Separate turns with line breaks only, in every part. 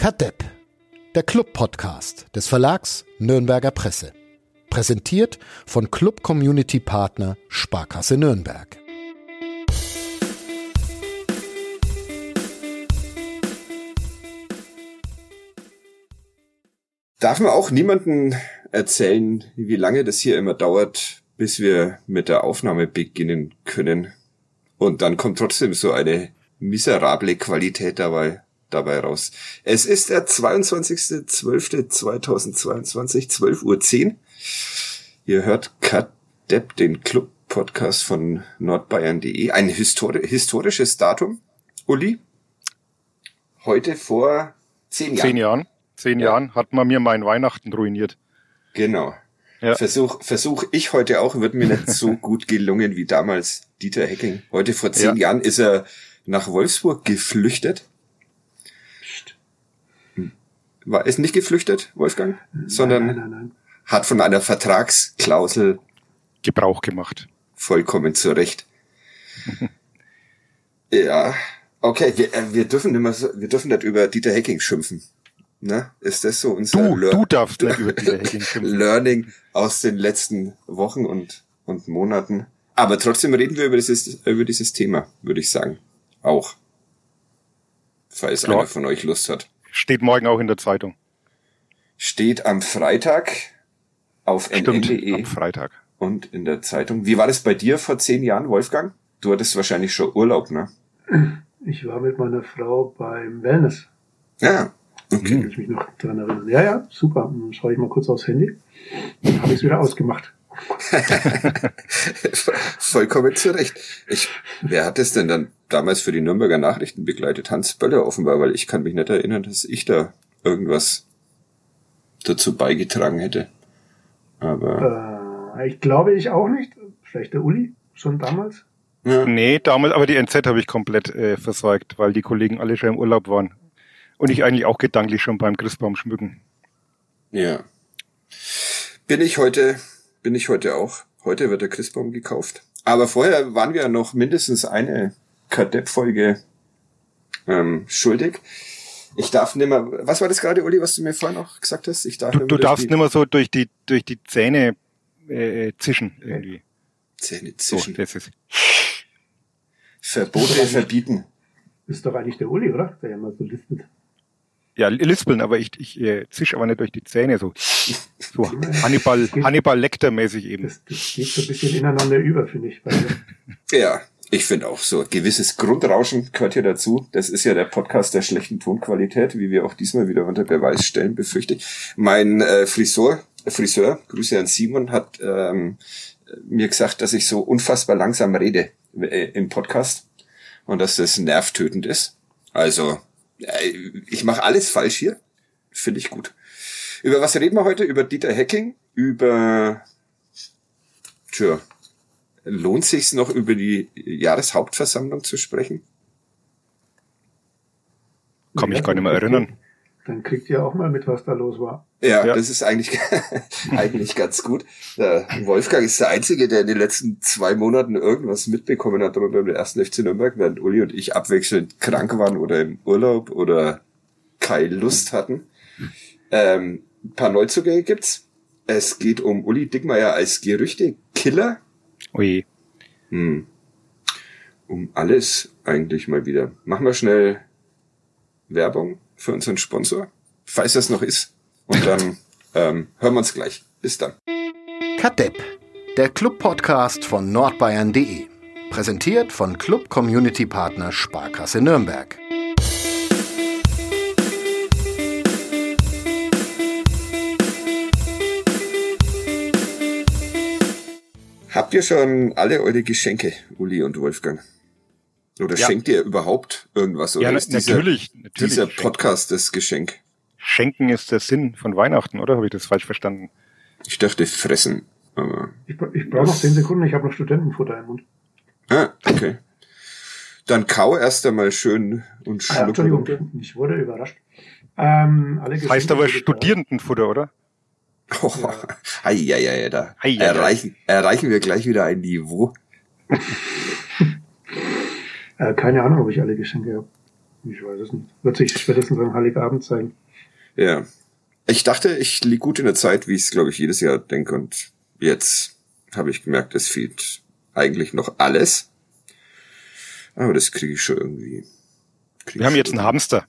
Kadepp, der Club-Podcast des Verlags Nürnberger Presse. Präsentiert von Club Community Partner Sparkasse Nürnberg.
Darf man auch niemanden erzählen, wie lange das hier immer dauert, bis wir mit der Aufnahme beginnen können. Und dann kommt trotzdem so eine miserable Qualität dabei, dabei raus. Es ist der 22.12.2022, 12.10 Uhr. Ihr hört Cut Depp, den Club-Podcast von nordbayern.de. Ein histori historisches Datum, Uli. Heute vor zehn Jahren.
Zehn Jahren. Zehn ja. Jahren hat man mir meinen Weihnachten ruiniert.
Genau. Ja. Versuch, versuch ich heute auch, wird mir nicht so gut gelungen wie damals Dieter Hecking. Heute vor zehn ja. Jahren ist er nach Wolfsburg geflüchtet. War es nicht geflüchtet, Wolfgang? Sondern nein, nein, nein, hat von einer Vertragsklausel
Gebrauch gemacht.
Vollkommen zu Recht. ja, okay, wir, äh, wir dürfen immer so, wir dürfen nicht über Dieter Hecking schimpfen. Ne? Ist das so unser
du, Lear du darfst nicht über Dieter Hecking schimpfen.
Learning aus den letzten Wochen und, und Monaten? Aber trotzdem reden wir über dieses, über dieses Thema, würde ich sagen. Auch. Falls Klar. einer von euch Lust hat.
Steht morgen auch in der Zeitung.
Steht am Freitag auf
nn.de. am Freitag.
Und in der Zeitung. Wie war das bei dir vor zehn Jahren, Wolfgang? Du hattest wahrscheinlich schon Urlaub, ne?
Ich war mit meiner Frau beim Wellness.
Ja.
Okay. Kann ich mich noch dran erinnern. Ja, ja, super. Dann schaue ich mal kurz aufs Handy. Dann habe ich es wieder ausgemacht.
Vollkommen zurecht. Ich, wer hat es denn dann damals für die Nürnberger Nachrichten begleitet? Hans Böller offenbar, weil ich kann mich nicht erinnern, dass ich da irgendwas dazu beigetragen hätte. Aber.
Äh, ich glaube ich auch nicht. Vielleicht der Uli, schon damals?
Ja. Nee, damals, aber die NZ habe ich komplett äh, versorgt, weil die Kollegen alle schon im Urlaub waren. Und ich eigentlich auch gedanklich schon beim Christbaum schmücken.
Ja. Bin ich heute bin ich heute auch. Heute wird der Christbaum gekauft. Aber vorher waren wir noch mindestens eine Kadepp-Folge ähm, schuldig. Ich darf nimmer, was war das gerade, Uli, was du mir vorher noch gesagt hast? Ich
darf du, du darfst nimmer so durch die, durch die Zähne äh, zischen irgendwie.
Zähne zischen.
So, das ist.
Verbote verbieten.
Ist doch eigentlich der Uli, oder? Der ja mal so listet.
Ja, lispeln, aber ich, ich äh, zisch aber nicht durch die Zähne so. So Hannibal, Hannibal Lecter-mäßig eben.
Das, das geht so ein bisschen ineinander über, finde ich.
ja, ich finde auch so. Gewisses Grundrauschen gehört hier dazu. Das ist ja der Podcast der schlechten Tonqualität, wie wir auch diesmal wieder unter Beweis stellen, befürchte ich. Mein äh, Friseur, Friseur, Grüße an Simon, hat ähm, mir gesagt, dass ich so unfassbar langsam rede äh, im Podcast und dass das nervtötend ist. Also ich mache alles falsch hier. Finde ich gut. Über was reden wir heute? Über Dieter Hacking? Über, tja, lohnt sich's noch über die Jahreshauptversammlung zu sprechen?
Kann mich gar nicht mehr erinnern.
Dann kriegt ihr auch mal mit, was da los war.
Ja, ja. das ist eigentlich, eigentlich ganz gut. Der Wolfgang ist der Einzige, der in den letzten zwei Monaten irgendwas mitbekommen hat rund um den ersten FC Nürnberg, während Uli und ich abwechselnd krank waren oder im Urlaub oder keine Lust hatten. Ähm, ein paar Neuzugänge gibt's. Es geht um Uli Dickmeier als Gerüchte-Killer.
Ui.
Hm. Um alles eigentlich mal wieder. Machen wir schnell Werbung für unseren Sponsor, falls das noch ist. Und dann ähm, hören wir uns gleich. Bis dann.
Kadepp, der Club-Podcast von nordbayern.de. Präsentiert von Club Community Partner Sparkasse Nürnberg.
Habt ihr schon alle eure Geschenke, Uli und Wolfgang? Oder ja. schenkt ihr überhaupt irgendwas? Oder
ja, ist
dieser,
natürlich, natürlich.
Dieser Podcast das Geschenk?
Schenken ist der Sinn von Weihnachten, oder? Habe ich das falsch verstanden?
Ich dachte fressen, aber.
Ich, ich brauche noch zehn Sekunden, ich habe noch Studentenfutter im Mund.
Ah, okay. Dann kau erst einmal schön und
schluck. Ah, Entschuldigung, ich wurde überrascht. Ähm,
alle heißt aber Studierendenfutter, oder?
Oh, ja. ei, ei, ei, da ei, ei, erreichen, erreichen wir gleich wieder ein Niveau.
äh, keine Ahnung, ob ich alle Geschenke habe. Ich weiß es nicht. Wird sich spätestens am Heiligabend zeigen.
Ja. Ich dachte, ich liege gut in der Zeit, wie ich es, glaube ich, jedes Jahr denke. Und jetzt habe ich gemerkt, es fehlt eigentlich noch alles. Aber das kriege ich schon irgendwie.
Wir haben jetzt einen Hamster.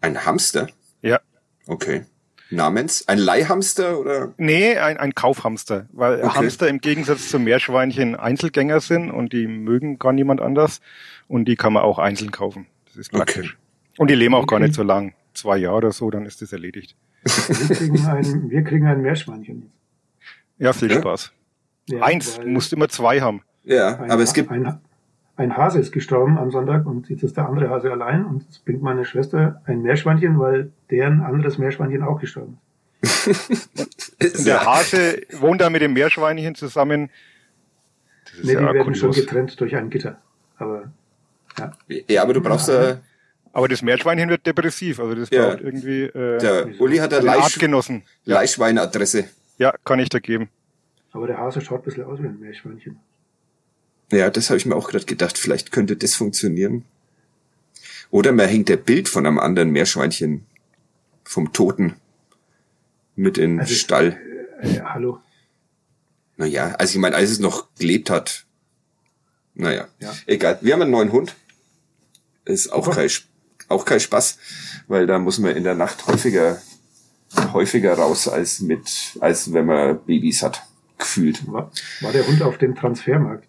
Ein Hamster?
Ja.
Okay. Namens? Ein Leihhamster oder?
Nee, ein, ein Kaufhamster, weil
Okay.
Hamster im Gegensatz zu Meerschweinchen Einzelgänger sind und die mögen gar niemand anders und die kann man auch einzeln kaufen. Das ist praktisch. Und die leben auch gar nicht so lang. Zwei Jahre oder so, dann ist das erledigt.
Wir kriegen ein, wir kriegen ein Meerschweinchen.
Ja, viel
Ja?
Spaß.
Ja,
Eins, musst immer zwei haben.
Ja,
ein,
aber es gibt,
ein, ein Hase ist gestorben am Sonntag und jetzt ist der andere Hase allein und jetzt bringt meine Schwester ein Meerschweinchen, weil deren anderes Meerschweinchen auch gestorben ist.
Der Hase wohnt da mit dem Meerschweinchen zusammen. Das ist
Nee, die
ja
werden schon
kurios.
getrennt durch ein Gitter. Aber ja,
ja, aber du brauchst äh,
Aber das Meerschweinchen wird depressiv. Also das
Ja.
braucht irgendwie äh,
der Uli hat eine.
Ja,
Leihschweinadresse.
ja, kann ich da geben.
aber der Hase schaut ein bisschen aus wie ein Meerschweinchen.
Ja, das habe ich mir auch gerade gedacht. Vielleicht könnte das funktionieren. Oder man hängt der Bild von einem anderen Meerschweinchen vom Toten mit in den
Also-
Stall.
Äh, hallo.
Naja, also ich meine, als es noch gelebt hat. Naja,
Ja.
egal. Wir haben einen neuen Hund. Ist auch
Super.
kein, auch kein Spaß, weil da muss man in der Nacht häufiger, häufiger raus als mit, als wenn man Babys hat. Gefühlt.
War, war der Hund auf dem Transfermarkt?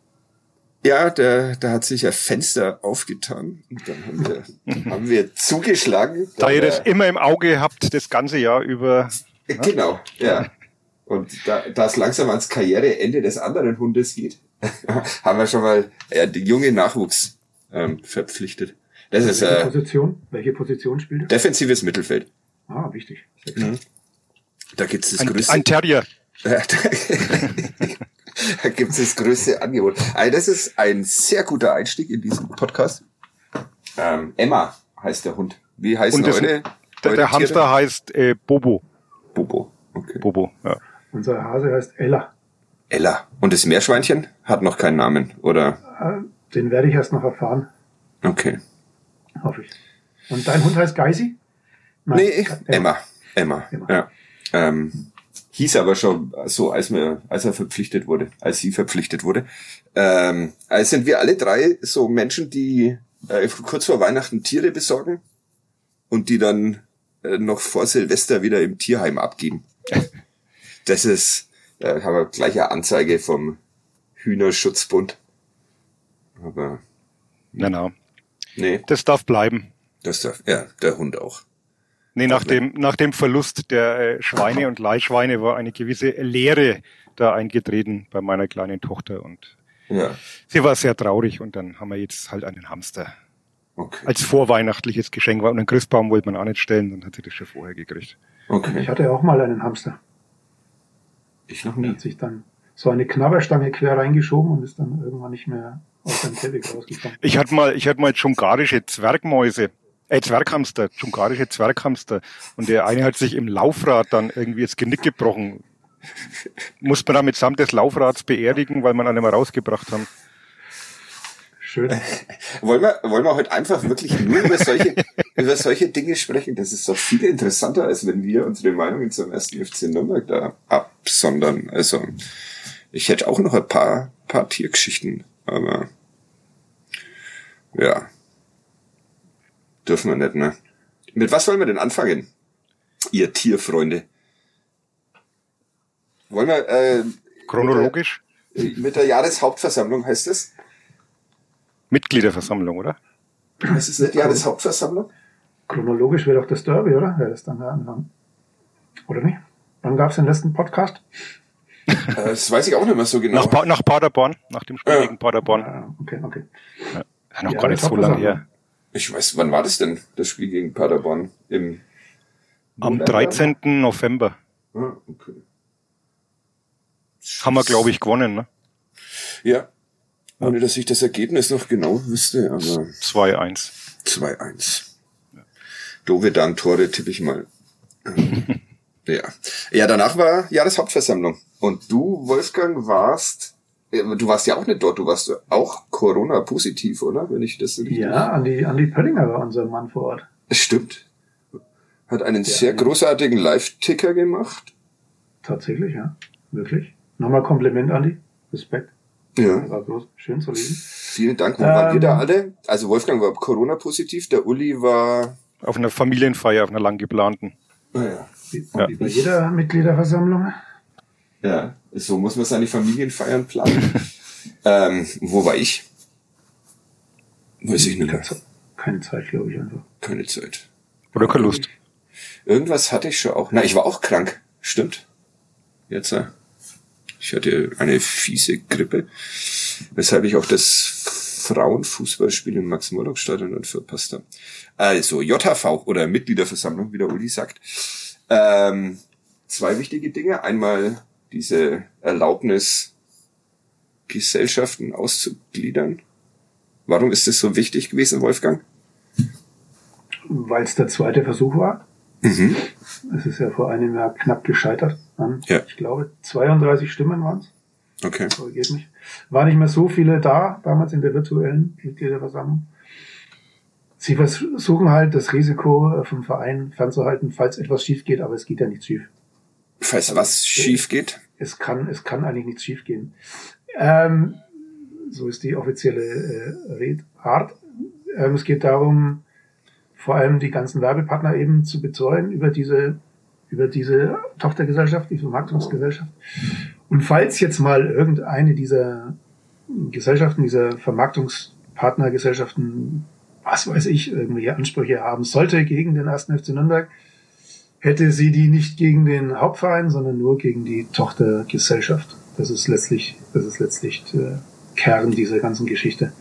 Ja, da, da hat sich ein Fenster aufgetan und dann haben wir, haben wir zugeschlagen.
Da ihr das
Dann,
immer im Auge habt, das ganze Jahr über.
äh, Genau, ja. Und da, da es langsam ans Karriereende des anderen Hundes geht, haben wir schon mal ja, den jungen Nachwuchs ähm, verpflichtet. Das ist
Welche
äh,
Position? Welche Position spielt er?
defensives Mittelfeld.
Ah, wichtig.
Mhm. Da gibt's das
Ein,
größte.
ein Terrier.
Da, gibt's das größte Angebot. Also das ist ein sehr guter Einstieg in diesen Podcast. Ähm, Emma heißt der Hund. Wie heißen
Und das-
eure,
Der, der Hamster
Tiere?
heißt äh, Bobo.
Bobo. Okay.
Bobo, ja.
Unser Hase heißt Ella.
Ella. Und das Meerschweinchen hat noch keinen Namen, oder?
Äh, Den werde ich erst noch erfahren,
Okay.
hoffe ich. Und dein Hund heißt Geisi? Nein,
nee,
äh,
Emma. Emma.
Emma.
Ja. Ähm, hieß aber schon so, als, wir, als er verpflichtet wurde, als sie verpflichtet wurde. Ähm, also sind wir alle drei so Menschen, die äh, kurz vor Weihnachten Tiere besorgen und die dann äh, noch vor Silvester wieder im Tierheim abgeben. Das ist, äh, haben wir gleich eine Anzeige vom Hühnerschutzbund. Aber
Na, na.
nee,
Das darf bleiben.
das darf, ja, der Hund auch.
Nee, nach dem, nach dem Verlust der äh, Schweine und Leihschweine war eine gewisse Leere da eingetreten bei meiner kleinen Tochter und
Ja,
sie war sehr traurig und dann haben wir jetzt halt einen Hamster
okay.
als vorweihnachtliches Geschenk. Und einen Christbaum wollte man auch nicht stellen, dann hat sie das schon vorher gekriegt.
Okay.
Ich hatte auch mal einen Hamster.
Ich noch
Der
nie.
hat sich dann so eine Knabberstange quer reingeschoben und ist dann irgendwann nicht mehr aus seinem Käfig rausgekommen.
Ich hatte mal, ich hatte mal dschungarische Zwergmäuse, äh, Zwerghamster, dschungarische Zwerghamster. Und der eine hat sich im Laufrad dann irgendwie das Genick gebrochen. Muss man dann mitsamt des Laufrads beerdigen, weil man nicht mehr rausgebracht haben.
Schön.
Wollen wir, wollen wir heute einfach wirklich nur über solche, über solche Dinge sprechen? Das ist doch viel interessanter, als wenn wir unsere Meinungen zum ersten FC Nürnberg da absondern. Also, ich hätte auch noch ein paar, paar Tiergeschichten, aber, ja. Dürfen wir nicht, ne? Mit was wollen wir denn anfangen? Ihr Tierfreunde. Wollen wir, äh,
Chronologisch?
mit der Jahreshauptversammlung heißt es?
Mitgliederversammlung, oder?
Heißt es nicht Jahreshauptversammlung?
Chronologisch wäre doch das Derby, oder? Wäre das dann der Anfang? Oder nicht? Wann gab es den letzten Podcast?
Äh, Das weiß ich auch nicht mehr so genau.
Nach, pa nach Paderborn, nach dem Spiel
Ja.
gegen Paderborn.
Ah, okay, okay.
Ja, noch
Ja,
gar nicht so lange her.
Ich weiß, wann war das denn, das Spiel gegen Paderborn? Im
Am
November?
13. November
Ah, okay.
haben wir, glaube ich, gewonnen, ne?
Ja. Ohne dass ich das Ergebnis noch genau wüsste, aber
2-1.
2-1. Doofe dann Tore tippe ich mal. ja. Ja, danach war Jahreshauptversammlung. Und du, Wolfgang, warst Du warst ja auch nicht dort, du warst auch Corona-positiv, oder? Wenn ich das richtig...
Ja, Andi, Andi Pöllinger war unser Mann vor Ort.
Stimmt. Hat einen ja, sehr großartigen Live-Ticker gemacht.
Tatsächlich, ja. Wirklich. Nochmal Kompliment, Andi. Respekt.
Ja.
War bloß schön zu lesen.
Vielen Dank. Wo ähm, waren wir da alle? Also Wolfgang war Corona-positiv, der Uli war...
Auf einer Familienfeier, auf einer lang geplanten.
Ah, ja.
Wie, ja. wie bei jeder Mitgliederversammlung.
Ja, so muss man seine Familienfeiern planen. ähm, wo war ich? Weiß ich nicht mehr.
Keine Zeit, glaube ich einfach.
Keine Zeit.
Oder keine Lust.
Irgendwas hatte ich schon auch. Na, ich war auch krank. Stimmt. Jetzt, äh, ich hatte eine fiese Grippe, weshalb ich auch das Frauenfußballspiel im Max-Morlock-Stadion dann verpasst habe. Also, JHV oder Mitgliederversammlung, wie der Uli sagt. Ähm, zwei wichtige Dinge. Einmal diese Erlaubnis, Gesellschaften auszugliedern. Warum ist das so wichtig gewesen, Wolfgang?
Weil es der zweite Versuch war.
Mhm.
Es ist ja vor einem Jahr knapp gescheitert. An,
ja.
Ich glaube, 32 Stimmen waren es.
Okay.
Korrigiert mich. War nicht mehr so viele da, damals in der virtuellen Mitgliederversammlung. Sie versuchen halt, das Risiko vom Verein fernzuhalten, falls etwas schief geht, aber es geht ja nicht schief.
Falls was schief geht?
Es kann, es kann eigentlich nichts schief gehen. Ähm, so ist die offizielle äh, Redart. Ähm, es geht darum, vor allem die ganzen Werbepartner eben zu betreuen über diese, über diese Tochtergesellschaft, die Vermarktungsgesellschaft. Und falls jetzt mal irgendeine dieser Gesellschaften, dieser Vermarktungspartnergesellschaften, was weiß ich, irgendwelche Ansprüche haben sollte gegen den ersten FC Nürnberg, hätte sie die nicht gegen den Hauptverein, sondern nur gegen die Tochtergesellschaft. Das ist letztlich, das ist letztlich der Kern dieser ganzen Geschichte.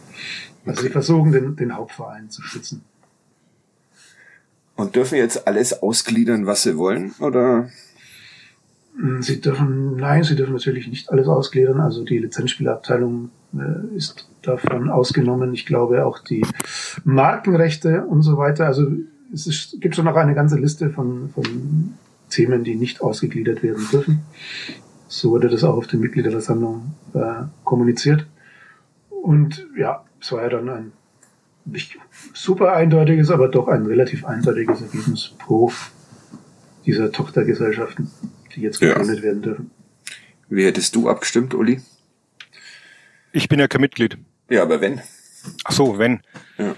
Also sie versuchen, den, den Hauptverein zu schützen.
Und dürfen jetzt alles ausgliedern, was sie wollen, oder?
Hm, sie dürfen, nein, sie dürfen natürlich nicht alles ausgliedern. Also die Lizenzspielabteilung äh, ist davon ausgenommen. Ich glaube auch die Markenrechte und so weiter. Also es ist, gibt schon noch eine ganze Liste von, von Themen, die nicht ausgegliedert werden dürfen. So wurde das auch auf der Mitgliederversammlung äh, kommuniziert. Und ja, es war ja dann ein nicht super eindeutiges, aber doch ein relativ eindeutiges Ergebnis pro dieser Tochtergesellschaften, die jetzt gegründet ja. werden dürfen.
Wie hättest du abgestimmt, Uli?
Ich bin ja kein Mitglied.
Ja, aber wenn?
Ach so, wenn.
Ja.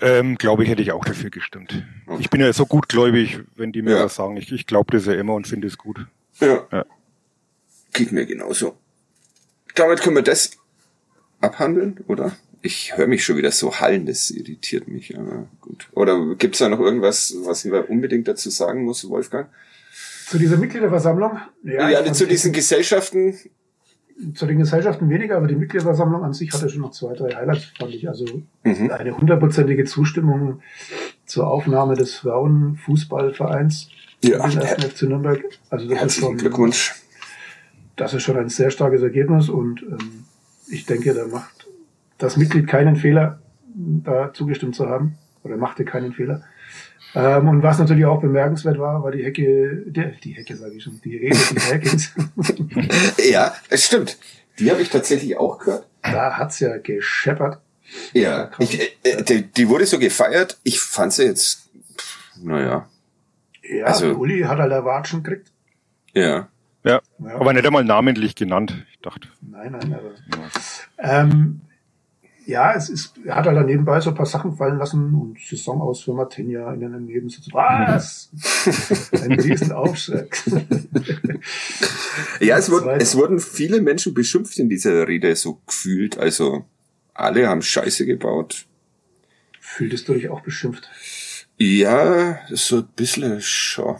Ähm, glaube ich, hätte ich auch dafür gestimmt. Okay. Ich bin ja so gutgläubig, wenn die mir ja. was sagen. Ich, ich glaube das ja immer und finde es gut.
Ja. ja. Geht mir genauso. Damit können wir das abhandeln, oder? Ich höre mich schon wieder so hallen, das irritiert mich, aber gut. Oder gibt's da noch irgendwas, was ich unbedingt dazu sagen muss, Wolfgang?
Zu dieser Mitgliederversammlung?
Ja, ja zu diesen Gesellschaften
zu den Gesellschaften weniger, aber die Mitgliederversammlung an sich hatte schon noch zwei, drei Highlights, fand ich. Also mhm. eine hundertprozentige Zustimmung zur Aufnahme des Frauenfußballvereins
ja,
in den FC Nürnberg. Also das ist schon,
Glückwunsch.
Das ist schon ein sehr starkes Ergebnis und ähm, ich denke, da macht das Mitglied keinen Fehler, da zugestimmt zu haben oder machte keinen Fehler. Ähm, und was natürlich auch bemerkenswert war, war die Hecke, die, die Hecke sage ich schon, die Rede des Heckens.
ja, es stimmt. Die habe ich tatsächlich auch gehört.
Da hat's ja gescheppert.
Ja, ich, äh, äh, die, die, wurde so gefeiert. Ich fand sie jetzt, naja.
Ja, also, Uli hat halt Watschen gekriegt.
Ja.
ja. Ja, aber nicht einmal namentlich genannt, ich dachte.
Nein, nein, aber. Ja. Ähm, ja, es ist, er hat halt nebenbei so ein paar Sachen fallen lassen und Saison aus für Martinia in einem Nebensitz. Was? ein Riesenaufschreck.
ja, es wurden, es wurden viele Menschen beschimpft in dieser Rede, so gefühlt. Also, alle haben Scheiße gebaut.
Fühltest du dich auch beschimpft?
Ja, so ein bisschen schon.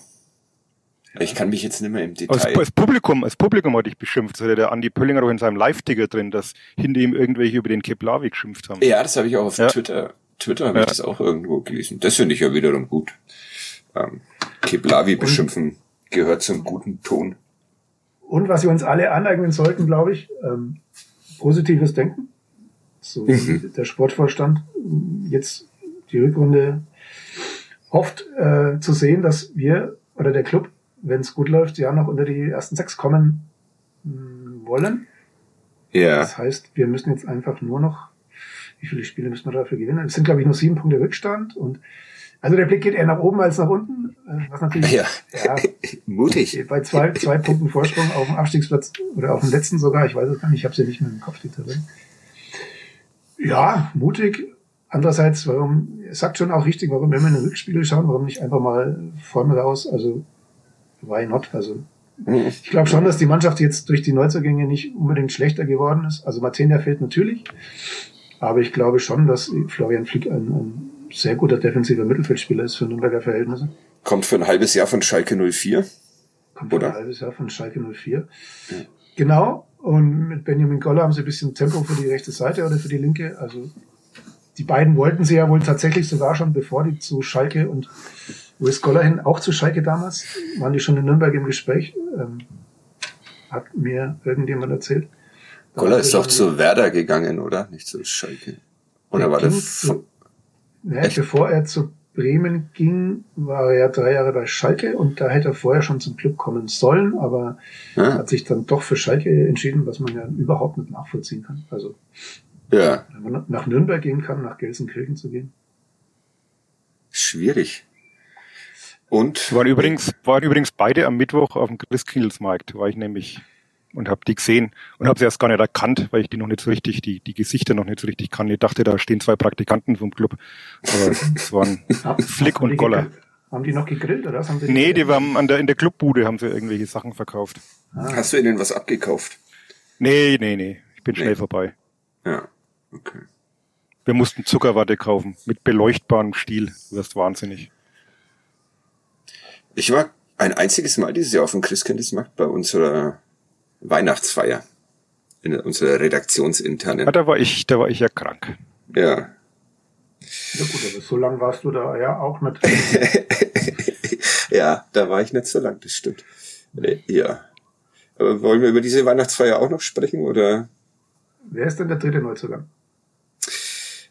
Ich kann mich jetzt nicht mehr im Detail.
Als, als Publikum, als Publikum hatte ich beschimpft. Das hatte der Andi Pöllinger auch in seinem Live-Ticker drin, dass hinter ihm irgendwelche über den Keplavi geschimpft haben.
Ja, das habe ich auch auf ja. Twitter. Twitter habe ja. ich das auch irgendwo gelesen. Das finde ich ja wiederum gut. Ähm, Keplavi beschimpfen gehört zum guten Ton.
Und was wir uns alle aneignen sollten, glaube ich, ähm, positives Denken. So mhm. der Sportvorstand jetzt die Rückrunde hofft äh, zu sehen, dass wir oder der Club wenn es gut läuft, ja noch unter die ersten sechs kommen hm, wollen.
Ja.
Das heißt, wir müssen jetzt einfach nur noch, wie viele Spiele müssen wir dafür gewinnen? Es sind, glaube ich, nur sieben Punkte Rückstand und also der Blick geht eher nach oben als nach unten, äh, was natürlich
Ja.
ja,
Mutig.
bei zwei, zwei Punkten Vorsprung auf dem Abstiegsplatz oder auf dem letzten sogar, ich weiß es gar nicht, ich habe es ja nicht mehr im Kopf, die Tabelle. Ja, mutig. Andererseits, warum, sagt schon auch richtig, warum, wenn wir in den Rückspiegel schauen, warum nicht einfach mal vorne raus, also why not? Also
Mhm.
ich glaube schon, dass die Mannschaft jetzt durch die Neuzugänge nicht unbedingt schlechter geworden ist. Also Martina fehlt natürlich, aber ich glaube schon, dass Florian Flick ein, ein sehr guter defensiver Mittelfeldspieler ist für Nürnberger Verhältnisse.
Kommt für ein halbes Jahr von Schalke 04.
Kommt
Oder?
ein halbes Jahr von Schalke 04. Genau. Und mit Benjamin Goller haben sie ein bisschen Tempo für die rechte Seite oder für die linke. Also die beiden wollten sie ja wohl tatsächlich sogar schon, bevor die zu Schalke und Louis Goller hin, auch zu Schalke damals, waren die schon in Nürnberg im Gespräch. Ähm, hat mir irgendjemand erzählt. Da
Goller ist doch zu Werder gegangen, oder? Nicht zu Schalke. Oder
Der
war von,
zu-
Echt?
bevor er zu Bremen ging, war er ja drei Jahre bei Schalke und da hätte er vorher schon zum Club kommen sollen, aber
Ah,
hat sich dann doch für Schalke entschieden, was man ja überhaupt nicht nachvollziehen kann. Also
ja,
wenn man nach Nürnberg gehen kann, nach Gelsenkirchen zu gehen.
schwierig. Und
waren übrigens, waren übrigens beide am Mittwoch auf dem Christkindlesmarkt, war ich nämlich und habe die gesehen und habe sie erst gar nicht erkannt, weil ich die noch nicht so richtig, die, die Gesichter noch nicht so richtig kann. Ich dachte, da stehen zwei Praktikanten vom Club. Aber es waren Flick und Goller.
Haben die noch gegrillt oder was haben sie
Nee, die waren an der, in der Clubbude haben sie irgendwelche Sachen verkauft.
Ah,
hast du ihnen was abgekauft?
Nee, nee, nee. Ich bin
Nee.
schnell vorbei.
Ja, okay.
Wir mussten Zuckerwatte kaufen mit beleuchtbarem Stiel. Du wirst wahnsinnig.
Ich war ein einziges Mal dieses Jahr auf dem Christkindlesmarkt bei unserer Weihnachtsfeier. In unserer redaktionsinternen.
Ja, da war ich, da war ich ja krank.
Ja.
ja gut, aber so lange warst du da ja auch nicht.
ja, da war ich nicht so lang, das stimmt. Ja. Aber wollen wir über diese Weihnachtsfeier auch noch sprechen oder?
Wer ist denn der dritte Neuzugang?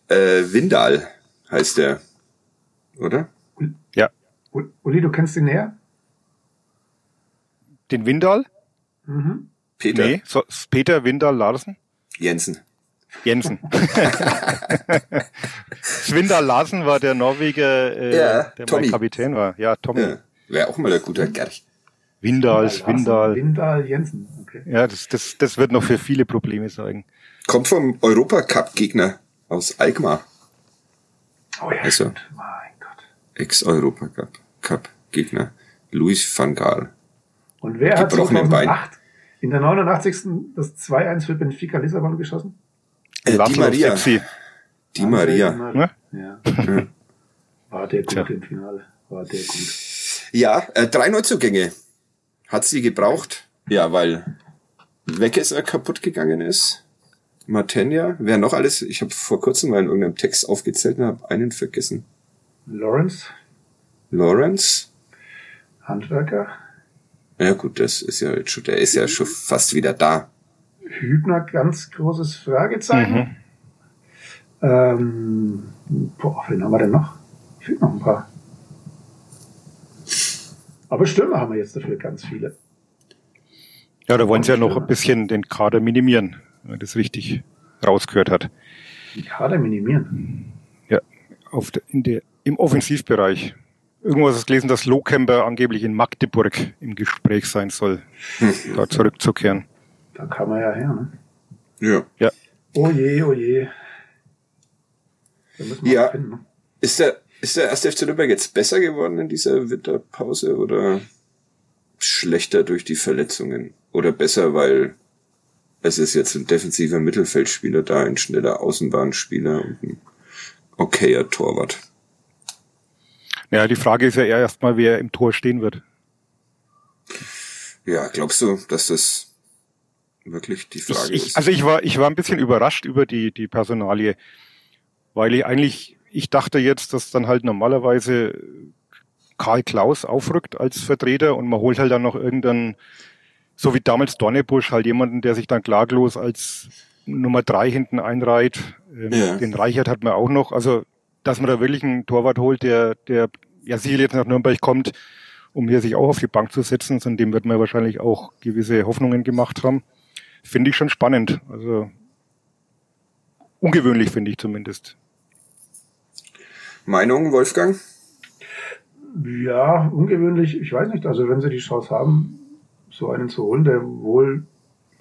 Äh, Windal heißt der. Oder?
Ja.
Ul- Uli, du kennst ihn näher?
Den Windal?
Mhm.
Peter
Nee, so, Peter Windal Larsen?
Jensen.
Jensen. Swindal Larsen war der Norweger, äh,
Ja,
der
Tommy.
mein Kapitän war. Ja, Tommy.
Ja. Wäre auch mal ein guter Gerch.
Windal, Swindal.
Windal Jensen. Okay.
Ja, das, das, das wird noch für viele Probleme sorgen.
Kommt vom Europacup-Gegner aus Alkmaar.
Oh ja,
Also.
Mein Gott.
Ex-Europacup-Gegner. Luis van Gaal.
Und wer hat
Gebrochenen
2008 in der 89. das 2-1 für Benfica Lissabon geschossen?
Äh, Di
Laszlo
Maria.
Sexy.
Di Maria.
Ne?
Ja. War der gut
Tja.
im Finale. War der gut.
Ja, äh, drei Neuzugänge. Hat sie gebraucht. Ja, weil Weckesser kaputt gegangen ist. Martenja. Wer noch alles? Ich habe vor kurzem mal in irgendeinem Text aufgezählt und habe einen vergessen.
Lawrence,
Lawrence.
Handwerker.
Ja gut, das ist ja jetzt schon, der ist ja schon fast wieder da.
Hübner, ganz großes Fragezeichen.
Mhm.
Ähm, boah, wen haben wir denn noch? Fehlt noch ein paar. Aber Stürmer haben wir jetzt dafür ganz viele.
Ja, da wollen sie ja noch ein bisschen den Kader minimieren, wenn man das richtig rausgehört hat.
Die Kader minimieren.
Ja, auf der, in der, im Offensivbereich. Irgendwas ist gelesen, dass Lohkemper angeblich in Magdeburg im Gespräch sein soll, da zurückzukehren.
Da kam er ja her, ne?
Ja.
Ja,
Oh je, oh je. Da müssen wir
Ja.
finden. Ne?
Ist der, ist der erste FC Nürnberg jetzt besser geworden in dieser Winterpause oder schlechter durch die Verletzungen? Oder besser, weil es ist jetzt ein defensiver Mittelfeldspieler da, ein schneller Außenbahnspieler und ein okayer Torwart.
Ja die Frage ist ja eher erstmal, wer im Tor stehen wird.
Ja, glaubst du, dass das wirklich die Frage
Ich,
ist?
also ich war, ich war ein bisschen überrascht über die, die Personalie, weil ich eigentlich, ich dachte jetzt, dass dann halt normalerweise Karl Klaus aufrückt als Vertreter und man holt halt dann noch irgendeinen, so wie damals Dornebusch, halt jemanden, der sich dann klaglos als Nummer drei hinten einreiht. Ähm,
Ja.
Den Reichert hat man auch noch. Also, dass man da wirklich einen Torwart holt, der, der ja sicherlich jetzt nach Nürnberg kommt, um hier sich auch auf die Bank zu setzen, von dem wird man wahrscheinlich auch gewisse Hoffnungen gemacht haben. finde ich schon spannend. Also ungewöhnlich finde ich zumindest.
Meinung, Wolfgang?
Ja, ungewöhnlich. Ich weiß nicht. Also wenn sie die Chance haben, so einen zu holen, der wohl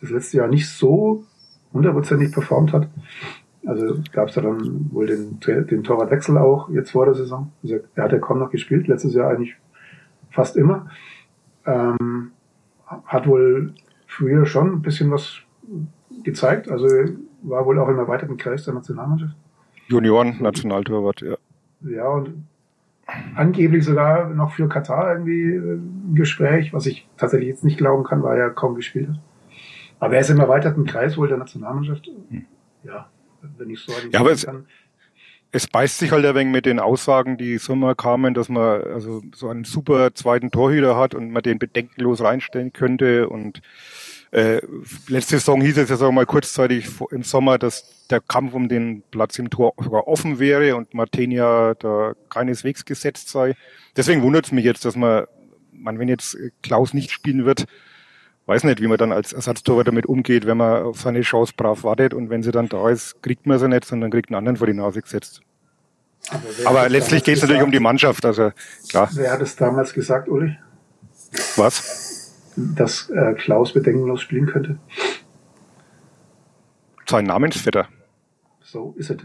das letzte Jahr nicht so hundertprozentig performt hat. Also gab es ja dann wohl den, den Torwartwechsel auch jetzt vor der Saison. Also er hat ja kaum noch gespielt, letztes Jahr eigentlich fast immer. Ähm, hat wohl früher schon ein bisschen was gezeigt. Also war wohl auch im erweiterten Kreis der Nationalmannschaft.
Junioren-Nationaltorwart, ja.
Ja, und angeblich sogar noch für Katar irgendwie ein Gespräch, was ich tatsächlich jetzt nicht glauben kann, weil er kaum gespielt hat. Aber er ist im erweiterten Kreis wohl der Nationalmannschaft. Hm. Ja, wenn ich so
ja, aber es, kann. Es beißt sich halt ein wenig mit den Aussagen, die Sommer kamen, dass man also so einen super zweiten Torhüter hat und man den bedenkenlos reinstellen könnte und äh, letzte Saison hieß es ja so mal kurzzeitig im Sommer, dass der Kampf um den Platz im Tor sogar offen wäre und Martenia da keineswegs gesetzt sei. Deswegen wundert es mich jetzt, dass man, man, wenn jetzt Klaus nicht spielen wird, weiß nicht, wie man dann als Ersatztorwart damit umgeht, wenn man auf seine Chance brav wartet und wenn sie dann da ist, kriegt man sie nicht, sondern kriegt einen anderen vor die Nase gesetzt. Aber, Aber letztlich geht es natürlich um die Mannschaft, also klar.
Wer hat es damals gesagt, Uli?
Was?
dass äh, Klaus bedenkenlos spielen könnte?
Sein Namensvetter.
So ist es.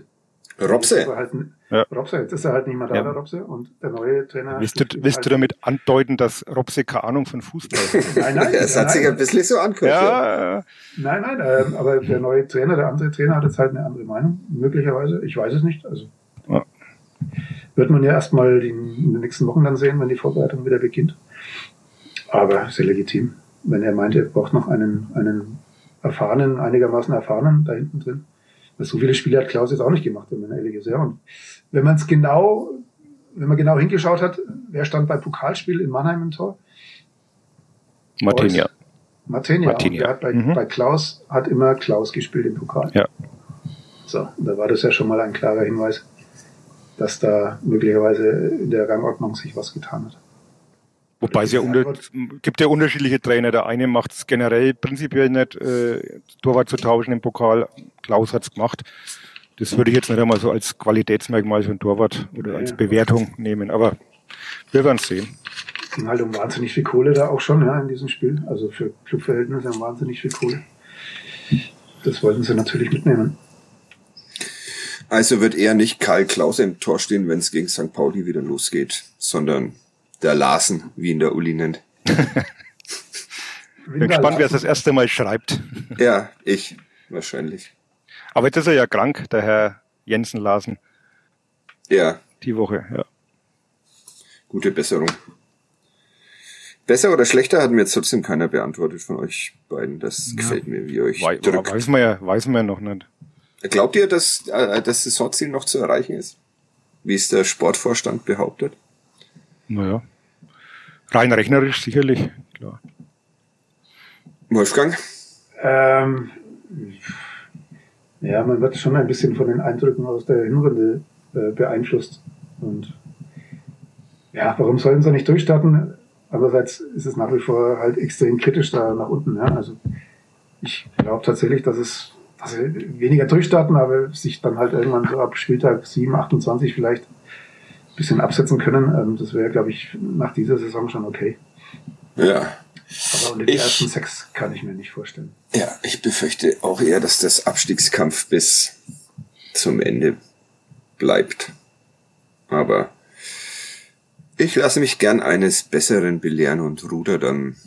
Robse.
Halt, ja. Robse, jetzt ist er halt nicht mehr da,
ja.
der Robse. Und der neue Trainer.
Willst du, willst halt du damit andeuten, dass Robse keine Ahnung von Fußball hat?
nein, nein. Das hat sich ein bisschen so angehört.
Ja,
ja. Nein, nein, äh, aber der neue Trainer, der andere Trainer hat jetzt halt eine andere Meinung. Möglicherweise. Ich weiß es nicht. Also. Ja. Wird man ja erstmal in den nächsten Wochen dann sehen, wenn die Vorbereitung wieder beginnt. Aber sehr legitim. Wenn er meint, er braucht noch einen, einen erfahrenen, einigermaßen erfahrenen da hinten drin. So viele Spiele hat Klaus jetzt auch nicht gemacht, wenn man ehrlich ist. Ja. Und wenn man es genau, wenn man genau hingeschaut hat, wer stand bei Pokalspiel in Mannheim im Tor?
Martinia.
Martinia. Martinia. Hat bei, mhm. bei Klaus hat immer Klaus gespielt im Pokal.
Ja.
So, da war das ja schon mal ein klarer Hinweis, dass da möglicherweise in der Rangordnung sich was getan hat.
Wobei es ja unter, gibt ja unterschiedliche Trainer. Der eine macht es generell prinzipiell nicht, äh, Torwart zu tauschen im Pokal. Klaus hat's gemacht. Das würde ich jetzt nicht einmal so als Qualitätsmerkmal für einen Torwart oder als Bewertung nehmen. Aber wir werden sehen.
Ging halt um wahnsinnig viel Kohle da auch schon, ja, in diesem Spiel. Also für Clubverhältnisse haben wahnsinnig viel Kohle. Das wollten sie natürlich mitnehmen.
Also wird eher nicht Karl Klaus im Tor stehen, wenn es gegen St. Pauli wieder losgeht, sondern der Larsen, wie ihn der Uli nennt.
Bin gespannt, wer es das erste Mal schreibt.
Ja, ich wahrscheinlich.
Aber jetzt ist er ja krank, der Herr Jensen Larsen.
Ja.
Die Woche, ja.
Gute Besserung. Besser oder schlechter hat mir jetzt trotzdem keiner beantwortet von euch beiden. Das ja. gefällt mir, wie euch
Wei drückt. Weiß man ja, weiß man ja noch nicht.
Glaubt ihr, dass äh, das Saisonziel noch zu erreichen ist? Wie es der Sportvorstand behauptet?
Naja. Rein rechnerisch sicherlich, klar.
Wolfgang?
Ähm, ja, man wird schon ein bisschen von den Eindrücken aus der Hinrunde äh, beeinflusst. Und ja, warum sollen sie nicht durchstarten? Andererseits ist es nach wie vor halt extrem kritisch da nach unten. Ja? Also ich glaube tatsächlich, dass es dass sie weniger durchstarten, aber sich dann halt irgendwann so ab Spieltag 7, 28 vielleicht bisschen absetzen können. Ähm, das wäre, glaube ich, nach dieser Saison schon okay.
Ja.
Aber unter die ich, ersten sechs kann ich mir nicht vorstellen.
Ja, ich befürchte auch eher, dass das Abstiegskampf bis zum Ende bleibt. Aber ich lasse mich gern eines Besseren belehren und ruder dann,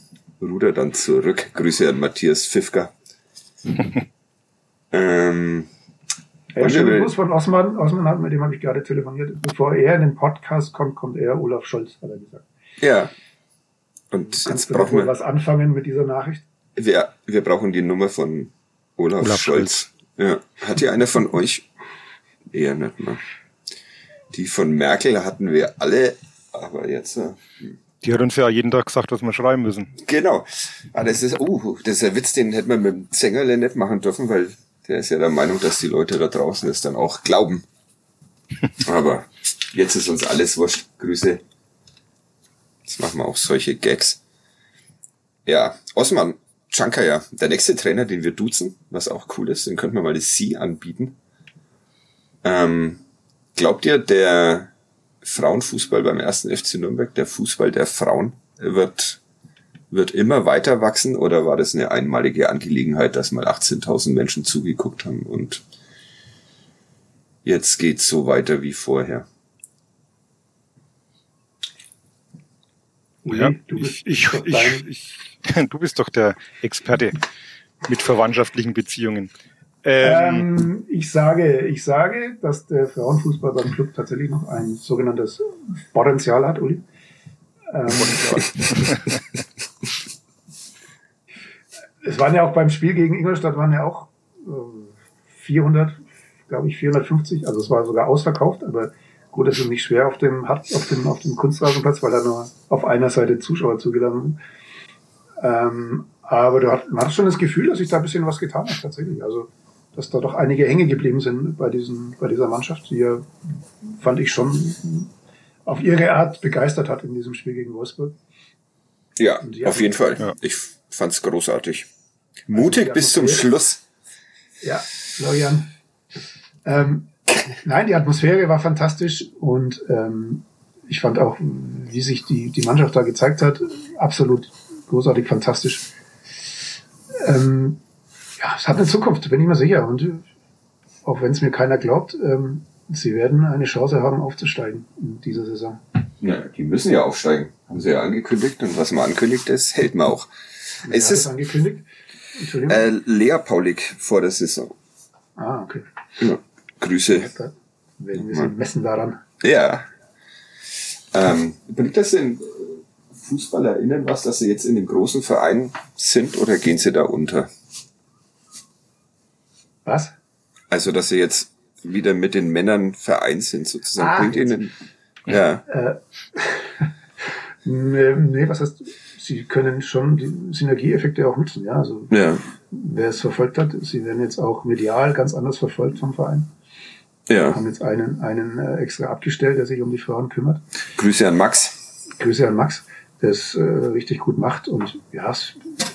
ruder dann zurück. Grüße an Matthias Pfiffka. ähm,
Hey, schönen Gruß von Osman. Osman hat, mit dem habe ich gerade telefoniert. Bevor er in den Podcast kommt, kommt er Olaf Scholz, hat er gesagt.
Ja. Und Kannst jetzt brauchen wir
was anfangen mit dieser Nachricht.
Wir, wir brauchen die Nummer von Olaf, Olaf Scholz. Scholz. Ja. Hat hier einer von euch? Eher nicht mehr. Die von Merkel hatten wir alle, aber jetzt. Äh, hm.
Die hat uns ja jeden Tag gesagt, was wir schreiben müssen.
Genau. Aber das ist, uh, das ist der Witz, den hätten wir mit dem Zängerle nicht machen dürfen, weil der ist ja der Meinung, dass die Leute da draußen es dann auch glauben. Aber jetzt ist uns alles wurscht. Grüße. Jetzt machen wir auch solche Gags. Ja, Osman, Chankaya, der nächste Trainer, den wir duzen, was auch cool ist, den könnten wir mal das Sie anbieten. Ähm, glaubt ihr, der Frauenfußball beim ersten FC Nürnberg, der Fußball der Frauen, wird, wird immer weiter wachsen oder war das eine einmalige Angelegenheit, dass mal 18.000 Menschen zugeguckt haben und jetzt geht's so weiter wie vorher?
Ja, du bist, ich, ich, ich, ich, du bist doch der Experte mit verwandtschaftlichen Beziehungen.
Ähm, ähm, ich sage, ich sage, dass der Frauenfußball beim Club tatsächlich noch ein sogenanntes Potenzial hat, Uli. Ähm, es waren ja auch beim Spiel gegen Ingolstadt waren ja auch äh, 400, glaube ich, 450. Also es war sogar ausverkauft, aber gut, es ist nicht schwer auf dem, auf dem, auf dem Kunstrasenplatz, weil da nur auf einer Seite Zuschauer zugelassen sind. Ähm, aber du hat, man hat schon das Gefühl, dass sich da ein bisschen was getan hat, tatsächlich. Also, dass da doch einige hängen geblieben sind bei diesen, bei dieser Mannschaft, die ja, fand ich schon auf ihre Art begeistert hat in diesem Spiel gegen Wolfsburg.
Ja, auf jeden Fall. Ja. Ich fand's großartig. Mutig also bis zum Schluss.
Ja, Florian. Ähm, nein, die Atmosphäre war fantastisch und ähm, ich fand auch, wie sich die, die Mannschaft da gezeigt hat, absolut großartig, fantastisch. Ähm, ja, es hat eine Zukunft, bin ich mir sicher. Und auch wenn es mir keiner glaubt, ähm, sie werden eine Chance haben, aufzusteigen in dieser Saison.
Ja, die müssen ja aufsteigen. Haben sie ja angekündigt. Und was man ankündigt ist, hält man auch.
Ist es angekündigt?
Äh, Lea Paulik vor der Saison.
Ah, okay.
Ja, Grüße.
Da werden wir sie messen daran.
Ja. Ähm, bringt das den FußballerInnen was, dass sie jetzt in dem großen Verein sind oder gehen sie da unter?
Was?
Also, dass sie jetzt wieder mit den Männern vereint sind, sozusagen. Ah, Bringt ihnen, ja.
Äh, nee, was heißt, sie können schon die Synergieeffekte auch nutzen, ja. Also,
ja.
wer es verfolgt hat, sie werden jetzt auch medial ganz anders verfolgt vom Verein.
Ja.
Haben jetzt einen, einen äh, extra abgestellt, der sich um die Frauen kümmert.
Grüße an Max.
Grüße an Max, der es äh, richtig gut macht. Und ja,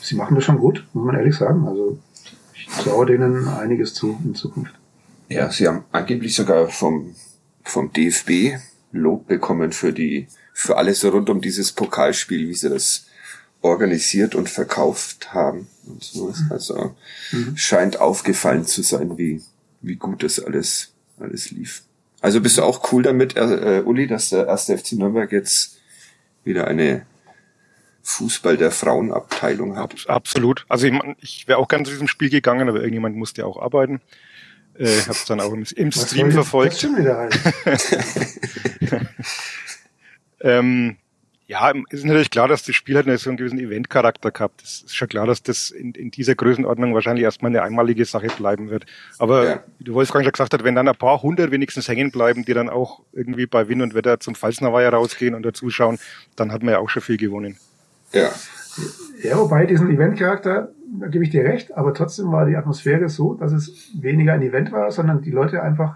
sie machen das schon gut, muss man ehrlich sagen. Also ich traue denen einiges zu in Zukunft.
Ja, sie haben angeblich sogar vom, vom DFB Lob bekommen für die, für alles rund um dieses Pokalspiel, wie sie das organisiert und verkauft haben und so. Mhm. Also mhm. scheint aufgefallen zu sein, wie, wie gut das alles, alles lief. Also bist du auch cool damit, äh, Uli, dass der erste FC Nürnberg jetzt wieder eine Fußball der Frauenabteilung hat.
Absolut. Also ich, ich wäre auch gerne zu diesem Spiel gegangen, aber irgendjemand musste ja auch arbeiten. Äh, habe es dann auch im, im Stream verfolgt. ähm, ja, ist natürlich klar, dass das Spiel halt so einen gewissen Eventcharakter gehabt. Es ist schon klar, dass das in, in dieser Größenordnung wahrscheinlich erstmal eine einmalige Sache bleiben wird. Aber ja. wie du Wolfgang schon gesagt hat, wenn dann ein paar hundert wenigstens hängen bleiben, die dann auch irgendwie bei Wind und Wetter zum Pfalznerweiher rausgehen und dazuschauen, dann hat man ja auch schon viel gewonnen.
Ja.
Ja, wobei diesen Eventcharakter, da gebe ich dir recht, aber trotzdem war die Atmosphäre so, dass es weniger ein Event war, sondern die Leute einfach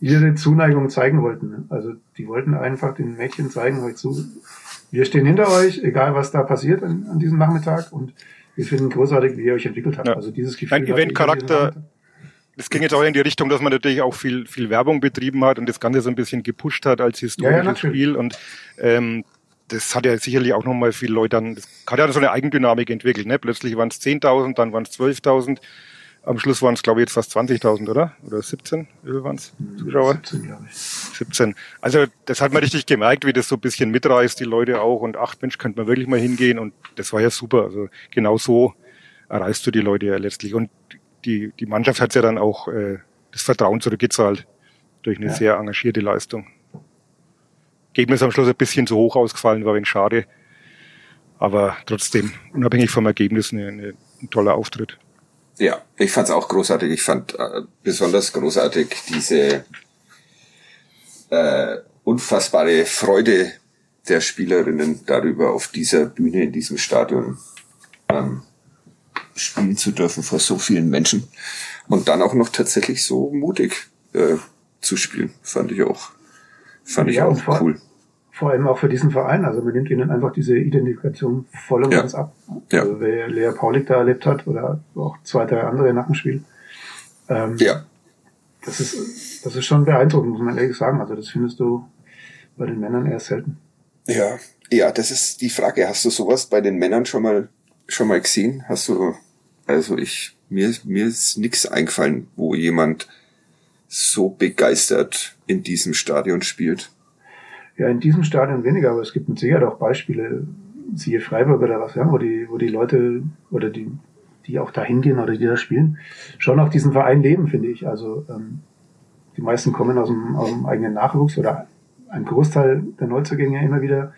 ihre Zuneigung zeigen wollten. Also die wollten einfach den Mädchen zeigen, euch zu, wir stehen hinter euch, egal was da passiert an, an diesem Nachmittag und wir finden großartig, wie ihr euch entwickelt habt. Ja. Also dieses Gefühl.
Ein Eventcharakter, das ging jetzt auch in die Richtung, dass man natürlich auch viel, viel Werbung betrieben hat und das Ganze so ein bisschen gepusht hat als historisches ja, ja, Spiel und ähm, das hat ja sicherlich auch nochmal viele Leute dann, das hat ja so eine Eigendynamik entwickelt, ne? Plötzlich waren es 10.000, dann waren es 12.000. Am Schluss waren es, glaube ich, jetzt fast 20.000, oder? Oder 17? Wie viel waren es? Zuschauer?
17, glaube ich.
17. Also, das hat man richtig gemerkt, wie das so ein bisschen mitreißt, die Leute auch. Und ach, Mensch, könnte man wirklich mal hingehen. Und das war ja super. Also, genau so erreichst du die Leute ja letztlich. Und die, die Mannschaft hat ja dann auch äh, das Vertrauen zurückgezahlt durch eine ja. sehr engagierte Leistung. Ergebnis am Schluss ein bisschen zu hoch ausgefallen, war ein wenig schade. Aber trotzdem, unabhängig vom Ergebnis, eine, eine, ein toller Auftritt.
Ja, ich fand es auch großartig. Ich fand äh, besonders großartig diese äh, unfassbare Freude der Spielerinnen darüber, auf dieser Bühne in diesem Stadion ähm, spielen zu dürfen vor so vielen Menschen. Und dann auch noch tatsächlich so mutig äh, zu spielen, fand ich auch, fand ich ja, auch
vor,
cool
vor allem auch für diesen Verein. Also man nimmt ihnen einfach diese Identifikation voll und
Ja.
ganz ab.
Ja.
Also wer Lea Paulik da erlebt hat oder auch zwei, drei andere nach dem Spiel. Ähm,
Ja,
das ist, das ist schon beeindruckend, muss man ehrlich sagen. Also das findest du bei den Männern eher selten.
ja, ja, das ist die Frage. Hast du sowas bei den Männern schon mal schon mal gesehen? Hast du also ich mir mir ist nix eingefallen, wo jemand so begeistert in diesem Stadion spielt.
Ja, in diesem Stadion weniger, aber es gibt mit Sicherheit auch Beispiele, siehe Freiburg oder was, ja, wo die, wo die Leute oder die, die auch da hingehen oder die da spielen, schon auch diesen Verein leben, finde ich. Also ähm, die meisten kommen aus dem, aus dem eigenen Nachwuchs oder ein Großteil der Neuzugänge immer wieder,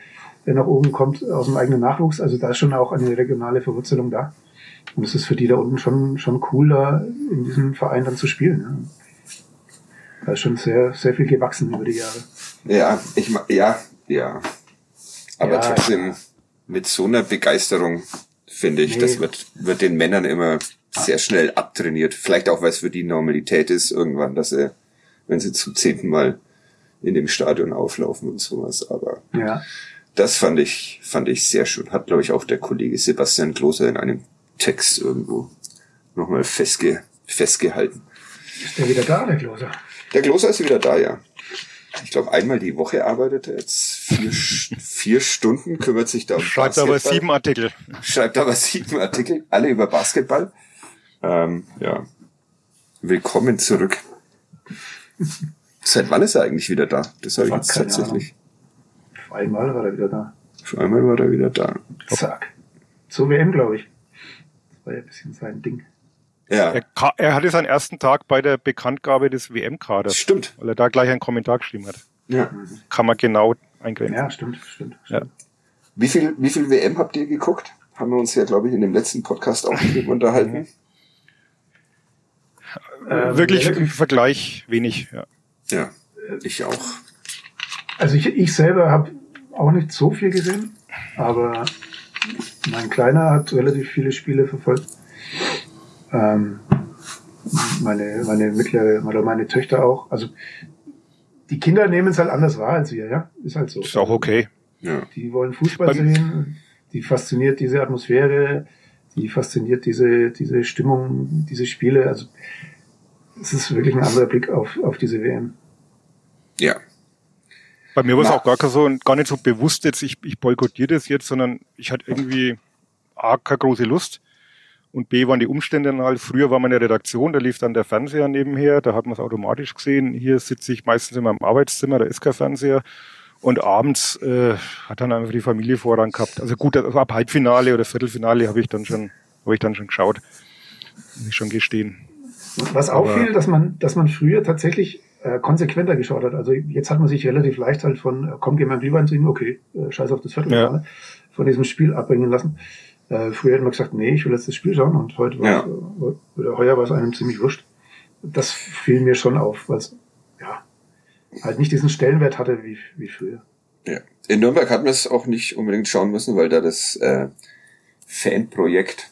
der nach oben kommt, aus dem eigenen Nachwuchs. Also da ist schon auch eine regionale Verwurzelung da. Und es ist für die da unten schon, schon cool, da in diesem Verein dann zu spielen. Ja. Da ist schon sehr, sehr viel gewachsen über die Jahre.
Ja, ich ja, ja. Aber
Ja,
trotzdem mit so einer Begeisterung finde ich,
Nee.
das wird wird den Männern immer sehr schnell abtrainiert. Vielleicht auch, weil es für die Normalität ist irgendwann, dass sie, wenn sie zum zehnten Mal in dem Stadion auflaufen und sowas. Aber
Ja.
das fand ich fand ich sehr schön. Hat glaube ich auch der Kollege Sebastian Klose in einem Text irgendwo nochmal festge festgehalten.
Ist der wieder da, der Kloser?
Der Kloser ist wieder da, ja. Ich glaube, einmal die Woche arbeitet er jetzt vier, vier Stunden, kümmert sich da um
Schreibt aber
Basketball.
sieben Artikel.
Schreibt aber sieben Artikel, alle über Basketball. Ähm, ja. Willkommen zurück. Seit wann ist er eigentlich wieder da? Das habe ich jetzt tatsächlich.
Einmal war er wieder da.
Schon einmal war er wieder da.
Zack. Zur WM, glaube ich. Das war ja ein bisschen sein Ding.
Ja,
Er, er hatte seinen ersten Tag bei der Bekanntgabe des WM-Kaders,
stimmt.
weil er da gleich einen Kommentar geschrieben hat.
Ja.
Kann man genau eingrenzen.
Ja, stimmt, stimmt.
Ja.
Wie viel, wie viel WM habt ihr geguckt? Haben wir uns ja, glaube ich, in dem letzten Podcast auch unterhalten.
Ähm,
Wirklich im Vergleich wenig. Ja.
Ja, ich auch.
Also ich, ich selber habe auch nicht so viel gesehen, aber mein Kleiner hat relativ viele Spiele verfolgt. Ähm, meine, meine mittlere oder meine Töchter auch. Also die Kinder nehmen es halt anders wahr als wir, ja. Ist halt so.
Ist auch okay.
Ja.
Die wollen Fußball
Beim-
sehen, die fasziniert diese Atmosphäre, die fasziniert diese, diese Stimmung, diese Spiele. Also es ist wirklich ein anderer Blick auf, auf diese WM.
Ja.
Bei mir war es auch gar, kein so, gar nicht so bewusst jetzt, ich, ich boykottiere das jetzt, sondern ich hatte irgendwie A, keine große Lust und B, waren die Umstände dann halt, früher war man in der Redaktion, da lief dann der Fernseher nebenher, da hat man es automatisch gesehen. Hier sitze ich meistens in meinem Arbeitszimmer, da ist kein Fernseher. Und abends äh, hat dann einfach die Familie Vorrang gehabt. Also gut, also ab Halbfinale oder Viertelfinale habe ich dann schon, habe ich dann schon geschaut. Muss ich schon gestehen.
Was auffiel, dass man, dass man früher tatsächlich äh, konsequenter geschaut hat. Also jetzt hat man sich relativ leicht halt von, äh, komm, geh mal ein Glühwein trinken, okay, äh, scheiß auf das Viertelfinale, von diesem Spiel abbringen lassen. Äh, früher hat man gesagt, nee, ich will jetzt das Spiel schauen und heute war
Ja.
äh, oder heuer war es einem ziemlich wurscht. Das fiel mir schon auf, weil es ja halt nicht diesen Stellenwert hatte wie, wie früher.
Ja. In Nürnberg hat man es auch nicht unbedingt schauen müssen, weil da das äh, Fanprojekt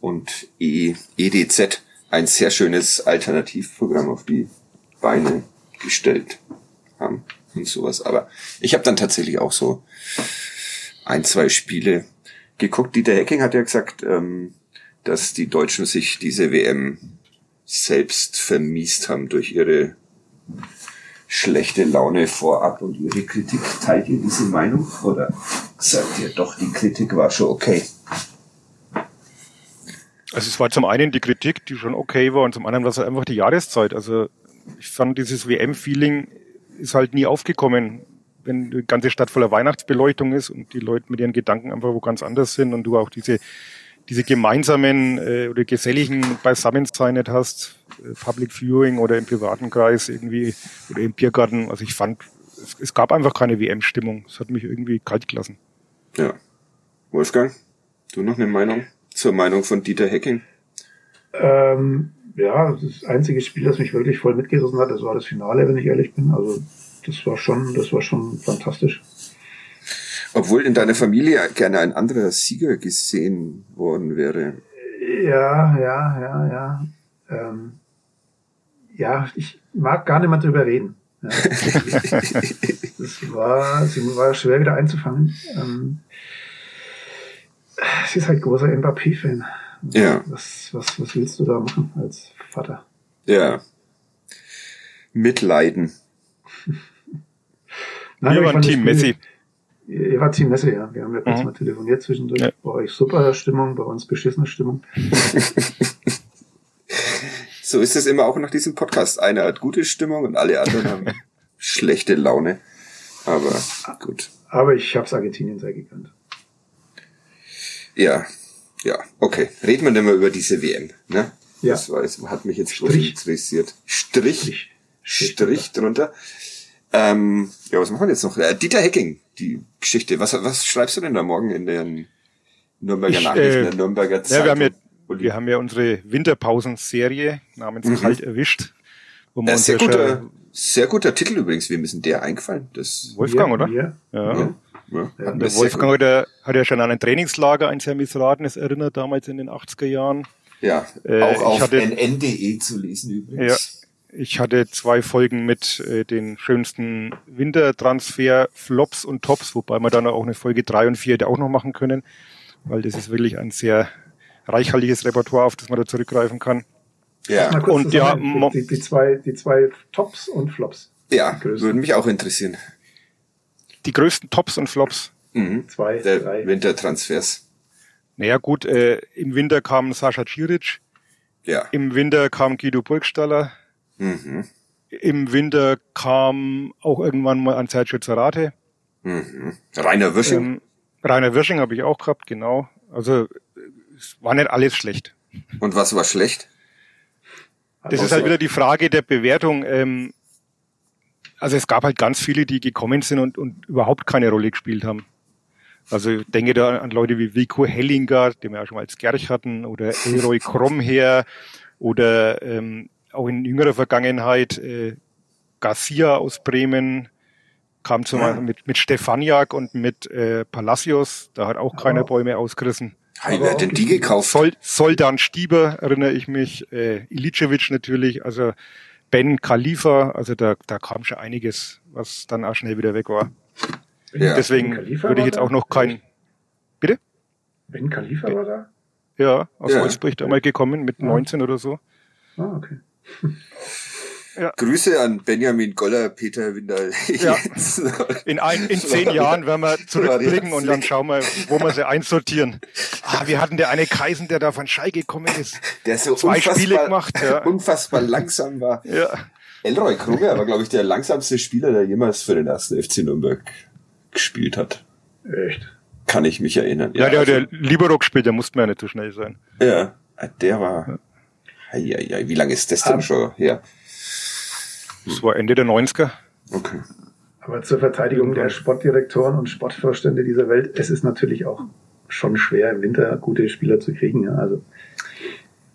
und E- EDZ ein sehr schönes Alternativprogramm auf die Beine gestellt haben und sowas. Aber ich habe dann tatsächlich auch so ein, zwei Spiele geguckt. Dieter Hecking hat ja gesagt, ähm, dass die Deutschen sich diese WM selbst vermiest haben durch ihre schlechte Laune vorab und ihre Kritik. Teilt ihr diese Meinung oder sagt ihr doch, die Kritik war schon okay?
Also es war zum einen die Kritik, die schon okay war, und zum anderen war es einfach die Jahreszeit. Also ich fand dieses WM-Feeling ist halt nie aufgekommen, wenn die ganze Stadt voller Weihnachtsbeleuchtung ist und die Leute mit ihren Gedanken einfach wo ganz anders sind und du auch diese diese gemeinsamen äh, oder geselligen Beisammensein nicht hast, äh, Public Viewing oder im privaten Kreis irgendwie oder im Biergarten. Also ich fand, es, es gab einfach keine WM-Stimmung. Es hat mich irgendwie kalt gelassen.
Ja. Wolfgang, du noch eine Meinung zur Meinung von Dieter Hecking?
Ähm, ja, das einzige Spiel, das mich wirklich voll mitgerissen hat, das war das Finale, wenn ich ehrlich bin. Also das war schon, das war schon fantastisch.
Obwohl in deiner Familie gerne ein anderer Sieger gesehen worden wäre.
Ja, ja, ja, ja. Ähm, ja, ich mag gar nicht mehr drüber reden. Ja. das war, sie war schwer wieder einzufangen. Ähm, sie ist halt großer Mbappé-Fan.
Ja.
Was, was, was willst du da machen als Vater?
Ja. Mitleiden.
Nein,
Wir waren Team Messi.
Ihr wart Team Messi, ja. Wir haben ja kurz
Mhm.
mal telefoniert zwischendurch.
Ja.
Bei euch super Stimmung, bei uns beschissene Stimmung.
So ist es immer auch nach diesem Podcast. Einer hat gute Stimmung und alle anderen haben schlechte Laune. Aber gut.
Aber ich hab's Argentinien sehr gegönnt.
Ja. Ja, okay. Reden wir denn mal über diese WM, ne?
Ja.
Das war, das hat mich jetzt
Strich.
interessiert. Strich.
Strich.
Strich drunter. Ähm, ja, was machen wir jetzt noch? Äh, Dieter Hecking, die Geschichte. Was, was schreibst du denn da morgen in den Nürnberger
Ich,
Nachrichten,
äh,
der Nürnberger
Ja,
Zeitung?
wir haben ja, wir haben ja unsere Winterpausenserie namens
Mhm.
Kalt erwischt. Wo
Äh, sehr,
ja
guter, sehr guter Titel übrigens. Wem ist denn der eingefallen? Das,
Wolfgang,
Wir-
oder?
wir-
Ja.
ja, ja,
Der Wolfgang hat ja, hat ja schon an ein Trainingslager, ein sehr missratenes erinnert, damals in den 80er Jahren.
Ja,
Äh,
auch
ich
auf
hatte-
nn.de zu lesen übrigens.
Ich hatte zwei Folgen mit äh, den schönsten Wintertransfer-Flops und Tops, wobei wir dann auch eine Folge drei und vier hätte auch noch machen können, weil das ist wirklich ein sehr reichhaltiges Repertoire, auf das man da zurückgreifen kann.
Ja,
Und ja,
die, die, zwei, die zwei Tops und Flops.
ja,
Die größten.
würde mich auch interessieren.
Die größten Tops und Flops.
Mhm.
Zwei,
Der
drei.
Wintertransfers.
Naja gut, äh, im Winter kam Sascha Ciric,
Ja.
im Winter kam Guido Burgstaller,
Mhm.
im Winter kam auch irgendwann mal ein Zarate.
Mhm. Rainer Wirsching.
Ähm, Rainer Wirsching habe ich auch gehabt, genau. Also es war nicht alles schlecht.
Und was war schlecht?
Das ist halt wieder die Frage der Bewertung. Ähm, also es gab halt ganz viele, die gekommen sind und, und überhaupt keine Rolle gespielt haben. Also ich denke da an Leute wie Vico Hellinger, den wir ja schon mal als Gerch hatten, oder Elroy Kromher oder ähm, auch in jüngerer Vergangenheit äh, Garcia aus Bremen kam zum
Ja.
mit, mit Stefaniak und mit äh, Palacios, da hat auch keiner
Aber-
Bäume ausgerissen.
Hey, wer hat denn die gekauft?
Sol Soldan Stieber erinnere ich mich, äh, Ilicevic natürlich, also Ben Khalifa, also da, da kam schon einiges, was dann auch schnell wieder weg war.
Ja.
Deswegen
Ben Khalifa
würde ich jetzt auch noch kein, bitte?
Ben Khalifa war da?
Ja, aus
Ja.
Wolfsburg damals gekommen mit
Ja.
19 oder so.
Ah, okay.
Grüße an Benjamin Goller, Peter Windal.
Ja. In, ein, in zehn Jahren werden wir zurückblicken und dann schauen wir, wo wir sie einsortieren. Ah, wir hatten der eine Kreisen, der da von Schei gekommen ist.
Der so
Zwei
unfassbar,
Spiele gemacht, ja.
unfassbar langsam war.
Ja.
Elroy Kruger war, glaube ich, der langsamste Spieler, der jemals für den ersten FC Nürnberg gespielt hat.
Echt.
Kann ich mich erinnern.
Ja, der,
also-
der Libero gespielt, der musste mir ja nicht so schnell sein.
Ja, der war. Hei, wie lange ist das denn
Ah.
schon her?
Das war Ende der 90er.
Okay.
Aber zur Verteidigung der Sportdirektoren und Sportvorstände dieser Welt, es ist natürlich auch schon schwer, im Winter gute Spieler zu kriegen. Ja. Also,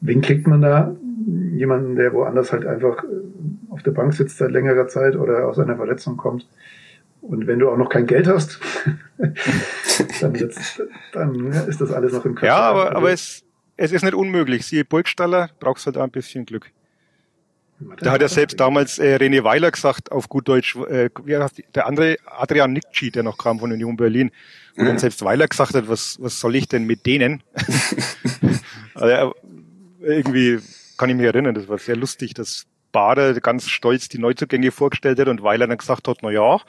wen kriegt man da? Jemanden, der woanders halt einfach äh, auf der Bank sitzt seit längerer Zeit oder aus einer Verletzung kommt. Und wenn du auch noch kein Geld hast, dann, dann ist das alles noch im Kopf.
Ja, aber,
Also,
aber es, es ist nicht unmöglich. Siehe Burgstaller, brauchst halt auch ein bisschen Glück. Da hat er selbst damals äh, René Weiler gesagt, auf gut Deutsch, äh, wie heißt der andere Adrian Nikci, der noch kam von Union Berlin, wo dann selbst Weiler gesagt hat, was, was soll ich denn mit denen? also, irgendwie kann ich mich erinnern, das war sehr lustig, dass Bader ganz stolz die Neuzugänge vorgestellt hat und Weiler dann gesagt hat, na ja,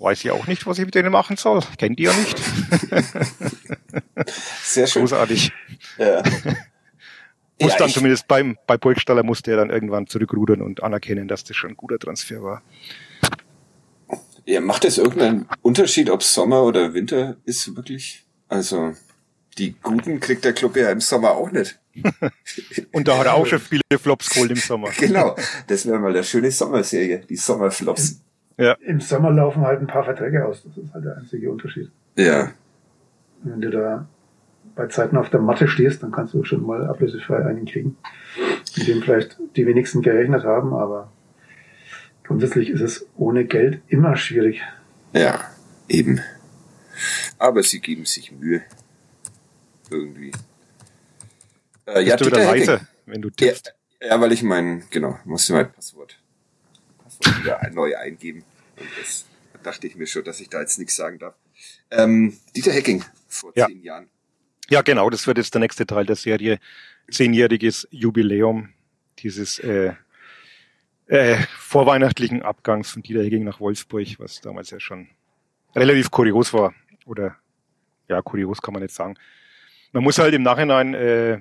weiß ich auch nicht, was ich mit denen machen soll. Kennt die ja nicht.
Sehr schön.
Großartig.
Ja.
Muss
Ja,
dann zumindest beim, bei Burgstaller musste er dann irgendwann zurückrudern und anerkennen, dass das schon ein guter Transfer war.
Ja, macht es irgendeinen Unterschied, ob Sommer oder Winter ist wirklich? Also, die Guten kriegt der Club ja im Sommer auch nicht.
Und da hat er auch schon viele Flops geholt im Sommer.
Genau. Das wäre mal der schöne Sommerserie, die Sommerflops.
Ja.
Im Sommer laufen halt ein paar Verträge aus. Das ist halt der einzige Unterschied.
Ja.
Wenn du da bei Zeiten auf der Matte stehst, dann kannst du schon mal ablösefrei einen kriegen, mit dem vielleicht die wenigsten gerechnet haben, aber grundsätzlich ist es ohne Geld immer schwierig.
Ja, eben. Aber sie geben sich Mühe. Irgendwie. Äh, ja,
du wieder leise, wenn du
Ja,
tippst.
ja, weil ich mein, genau, musste mein Passwort. davon wieder neu eingeben. Und das dachte ich mir schon, dass ich da jetzt nichts sagen darf. Ähm, Dieter Hecking vor
Ja.
zehn Jahren.
Ja, genau, das wird jetzt der nächste Teil der Serie. Zehnjähriges Jubiläum dieses äh, äh, vorweihnachtlichen Abgangs von Dieter Hecking nach Wolfsburg, was damals ja schon relativ kurios war. Oder ja, kurios kann man nicht sagen. Man muss halt im Nachhinein äh,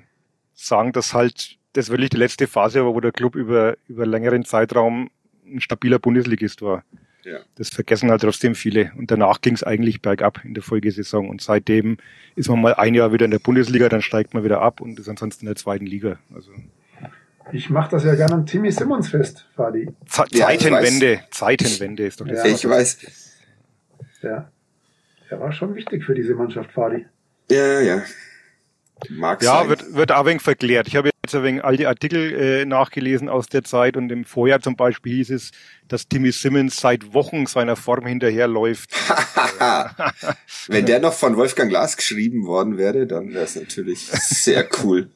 sagen, dass halt das wirklich die letzte Phase war, wo der Club über, über längeren Zeitraum ein stabiler Bundesligist war.
Ja.
Das vergessen halt trotzdem viele. Und danach ging es eigentlich bergab in der Folgesaison. Und seitdem ist man mal ein Jahr wieder in der Bundesliga, dann steigt man wieder ab und ist ansonsten in der zweiten Liga. Also
Ich mache das ja gerne an Timmy Simmons fest, Fadi.
Ze
Ja,
Zeitenwende, Zeitenwende ist doch das
Ja.
Ich weiß.
Ja. Der war schon wichtig für diese Mannschaft, Fadi.
Ja, ja. Mag
Ja,
sein.
wird, wird auch ein wenig verklärt. Ich habe jetzt ein wenig alte Artikel äh, nachgelesen aus der Zeit und im Vorjahr zum Beispiel hieß es, dass Timmy Simmons seit Wochen seiner Form hinterherläuft.
Wenn der noch von Wolfgang Glas geschrieben worden wäre, dann wäre es natürlich sehr cool.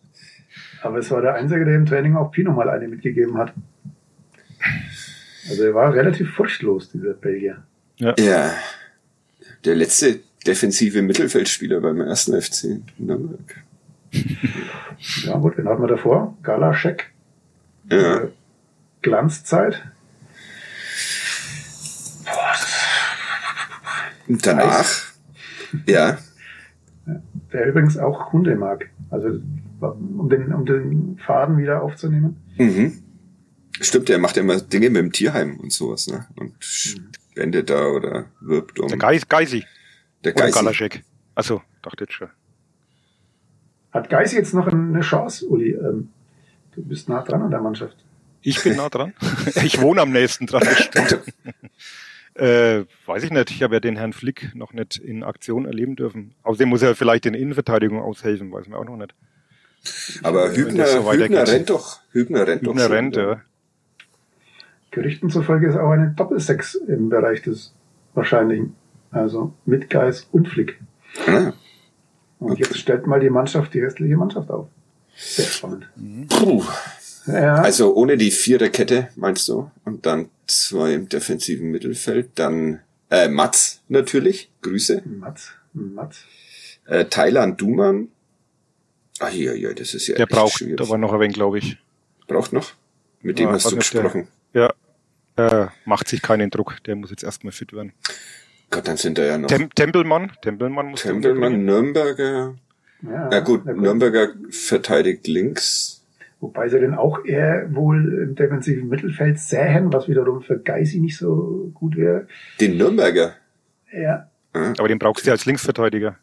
Aber es war der Einzige, der im Training auch Pino mal eine mitgegeben hat. Also er war relativ furchtlos, dieser Belgier.
Ja. Der letzte defensive Mittelfeldspieler beim ersten FC Nürnberg.
Ja gut, wen hatten wir davor? Galaschek.
Ja.
Äh, Glanzzeit.
Und danach, ja,
Der übrigens auch Hunde mag. Also um den, um den Faden wieder aufzunehmen.
mhm. Stimmt, der macht ja immer Dinge mit dem Tierheim und sowas, ne? Und spendet da oder wirbt um.
Der Geis, Geisi
der
oder
Geist.
Galaschek. Also, dachte jetzt schon.
Hat Geisi jetzt noch eine Chance, Uli? Ähm, du bist nah dran an der Mannschaft.
Ich bin nah dran. Ich wohne am nächsten dran. Äh, weiß ich nicht. Ich habe ja den Herrn Flick noch nicht in Aktion erleben dürfen. Außerdem muss er vielleicht in Innenverteidigung aushelfen, weiß man auch noch nicht.
Aber Hübner,
so.
Hübner rennt doch. Hübner rennt
Hübner
doch. schon,
rennt, ja.
Gerüchten zufolge ist auch eine Doppelsex im Bereich des Wahrscheinlichen. Also mit Geis und Flick.
Ah,
Und jetzt stellt mal die Mannschaft, die restliche Mannschaft auf. Sehr spannend.
puh.
Ja,
Also ohne die Viererkette, meinst du? Und dann zwei im defensiven Mittelfeld. Dann äh, Mats natürlich. Grüße.
Mats, Mats.
Äh, Thailand Duman. Ah, ja, ja, das ist ja
Der braucht
schwierig.
aber noch ein wenig, glaube ich.
Braucht noch? Mit dem
Ja,
hast du
nicht, der-
gesprochen.
Ja. Äh, macht sich keinen Druck. Der muss jetzt erstmal fit werden.
Gott, dann sind da ja noch
Tem Tempelmann. Tempelmann muss
Tempelmann. Nürnberger.
Ja,
Ja gut,
na
Nürnberger verteidigt links.
Wobei sie den auch eher wohl im defensiven Mittelfeld sähen, was wiederum für Geisi nicht so gut wäre.
Den Nürnberger.
Ja,
Aber den brauchst du als Linksverteidiger.